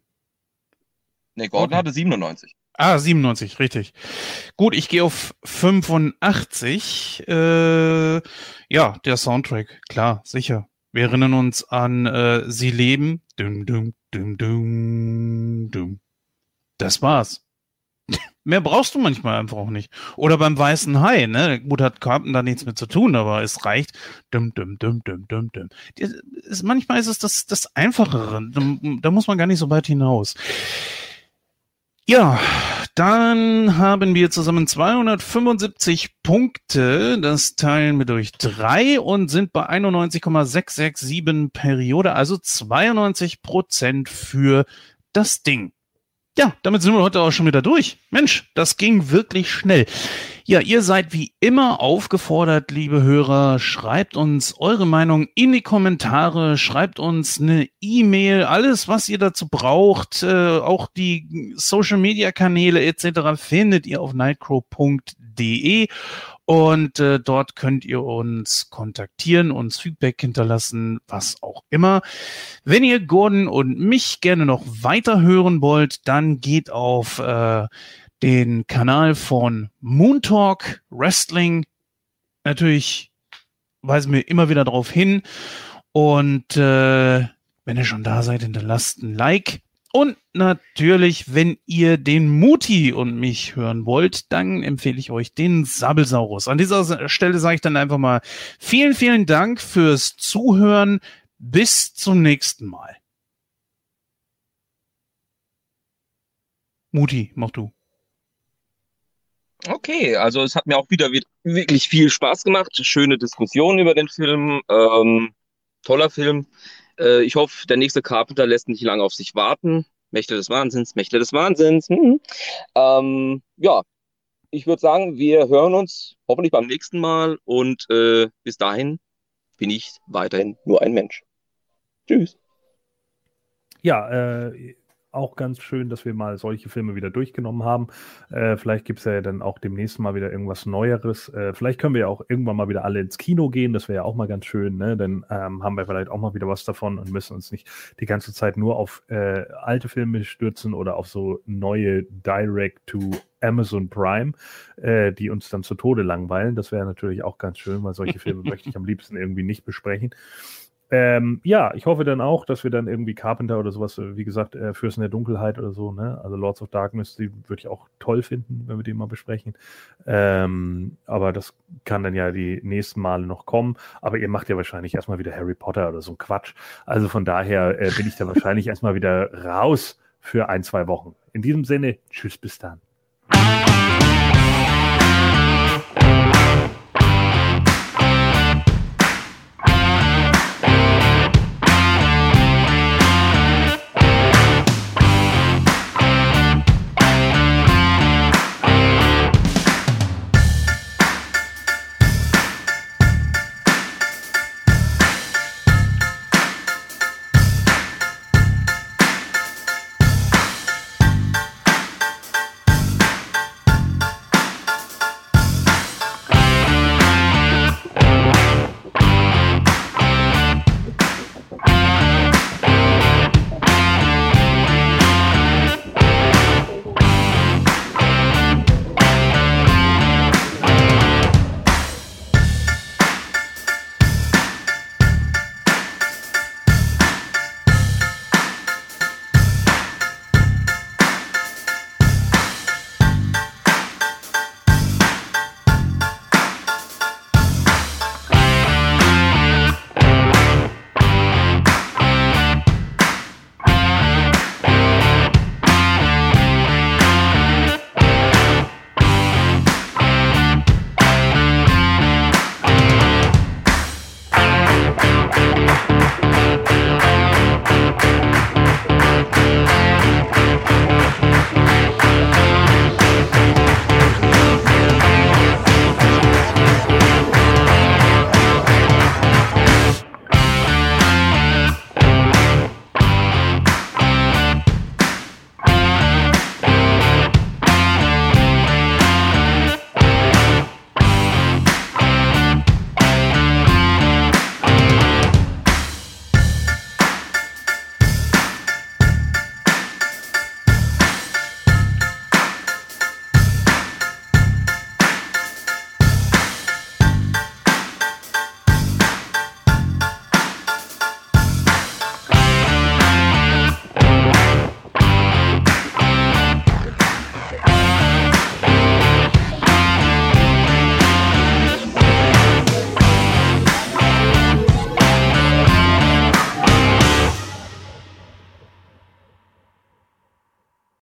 Nee, Gordon okay. hatte 97. Ah, 97, richtig. Gut, ich gehe auf 85. Äh, ja, der Soundtrack, klar, sicher. Wir erinnern uns an äh, Sie leben. Dum, dum, dum, dum, dum. Das war's. *laughs* Mehr brauchst du manchmal einfach auch nicht. Oder beim Weißen Hai, ne? Gut, hat Carpenter nichts mit zu tun, aber es reicht. Dum, dum, dum, dum, dum, dum. Ist, manchmal ist es das, das Einfachere. Da muss man gar nicht so weit hinaus. Ja, dann haben wir zusammen 275 Punkte. Das teilen wir durch drei und sind bei 91,667 Periode, also 92 Prozent für das Ding. Ja, damit sind wir heute auch schon wieder durch. Mensch, das ging wirklich schnell. Ja, ihr seid wie immer aufgefordert, liebe Hörer, schreibt uns eure Meinung in die Kommentare, schreibt uns eine E-Mail, alles, was ihr dazu braucht, äh, auch die Social-Media-Kanäle etc. findet ihr auf nightcrow.de und äh, dort könnt ihr uns kontaktieren, uns Feedback hinterlassen, was auch immer. Wenn ihr Gordon und mich gerne noch weiter hören wollt, dann geht auf äh, den Kanal von Moon Talk Wrestling. Natürlich weisen wir immer wieder darauf hin. Und äh, wenn ihr schon da seid, hinterlasst ein Like. Und natürlich, wenn ihr den Muti und mich hören wollt, dann empfehle ich euch den Sabelsaurus. An dieser Stelle sage ich dann einfach mal vielen, vielen Dank fürs Zuhören. Bis zum nächsten Mal. Muti, mach du. Okay, also es hat mir auch wieder wirklich viel Spaß gemacht. Schöne Diskussion über den Film. Ähm, toller Film. Äh, ich hoffe, der nächste Carpenter lässt nicht lange auf sich warten. Mächte des Wahnsinns, Mächte des Wahnsinns. Hm. Ähm, ja, ich würde sagen, wir hören uns hoffentlich beim nächsten Mal und äh, bis dahin bin ich weiterhin nur ein Mensch. Tschüss. Ja, äh, auch ganz schön, dass wir mal solche Filme wieder durchgenommen haben. Äh, vielleicht gibt es ja dann auch demnächst mal wieder irgendwas Neueres. Äh, vielleicht können wir ja auch irgendwann mal wieder alle ins Kino gehen. Das wäre ja auch mal ganz schön. Ne? Dann ähm, haben wir vielleicht auch mal wieder was davon und müssen uns nicht die ganze Zeit nur auf äh, alte Filme stürzen oder auf so neue Direct to Amazon Prime, äh, die uns dann zu Tode langweilen. Das wäre natürlich auch ganz schön, weil solche Filme möchte ich am *laughs* liebsten irgendwie nicht besprechen. Ähm, ja, ich hoffe dann auch, dass wir dann irgendwie Carpenter oder sowas, äh, wie gesagt, äh, Fürsten der Dunkelheit oder so, ne? Also Lords of Darkness, die würde ich auch toll finden, wenn wir die mal besprechen. Ähm, aber das kann dann ja die nächsten Male noch kommen. Aber ihr macht ja wahrscheinlich erstmal wieder Harry Potter oder so ein Quatsch. Also von daher äh, bin ich da wahrscheinlich *laughs* erstmal wieder raus für ein, zwei Wochen. In diesem Sinne, tschüss, bis dann.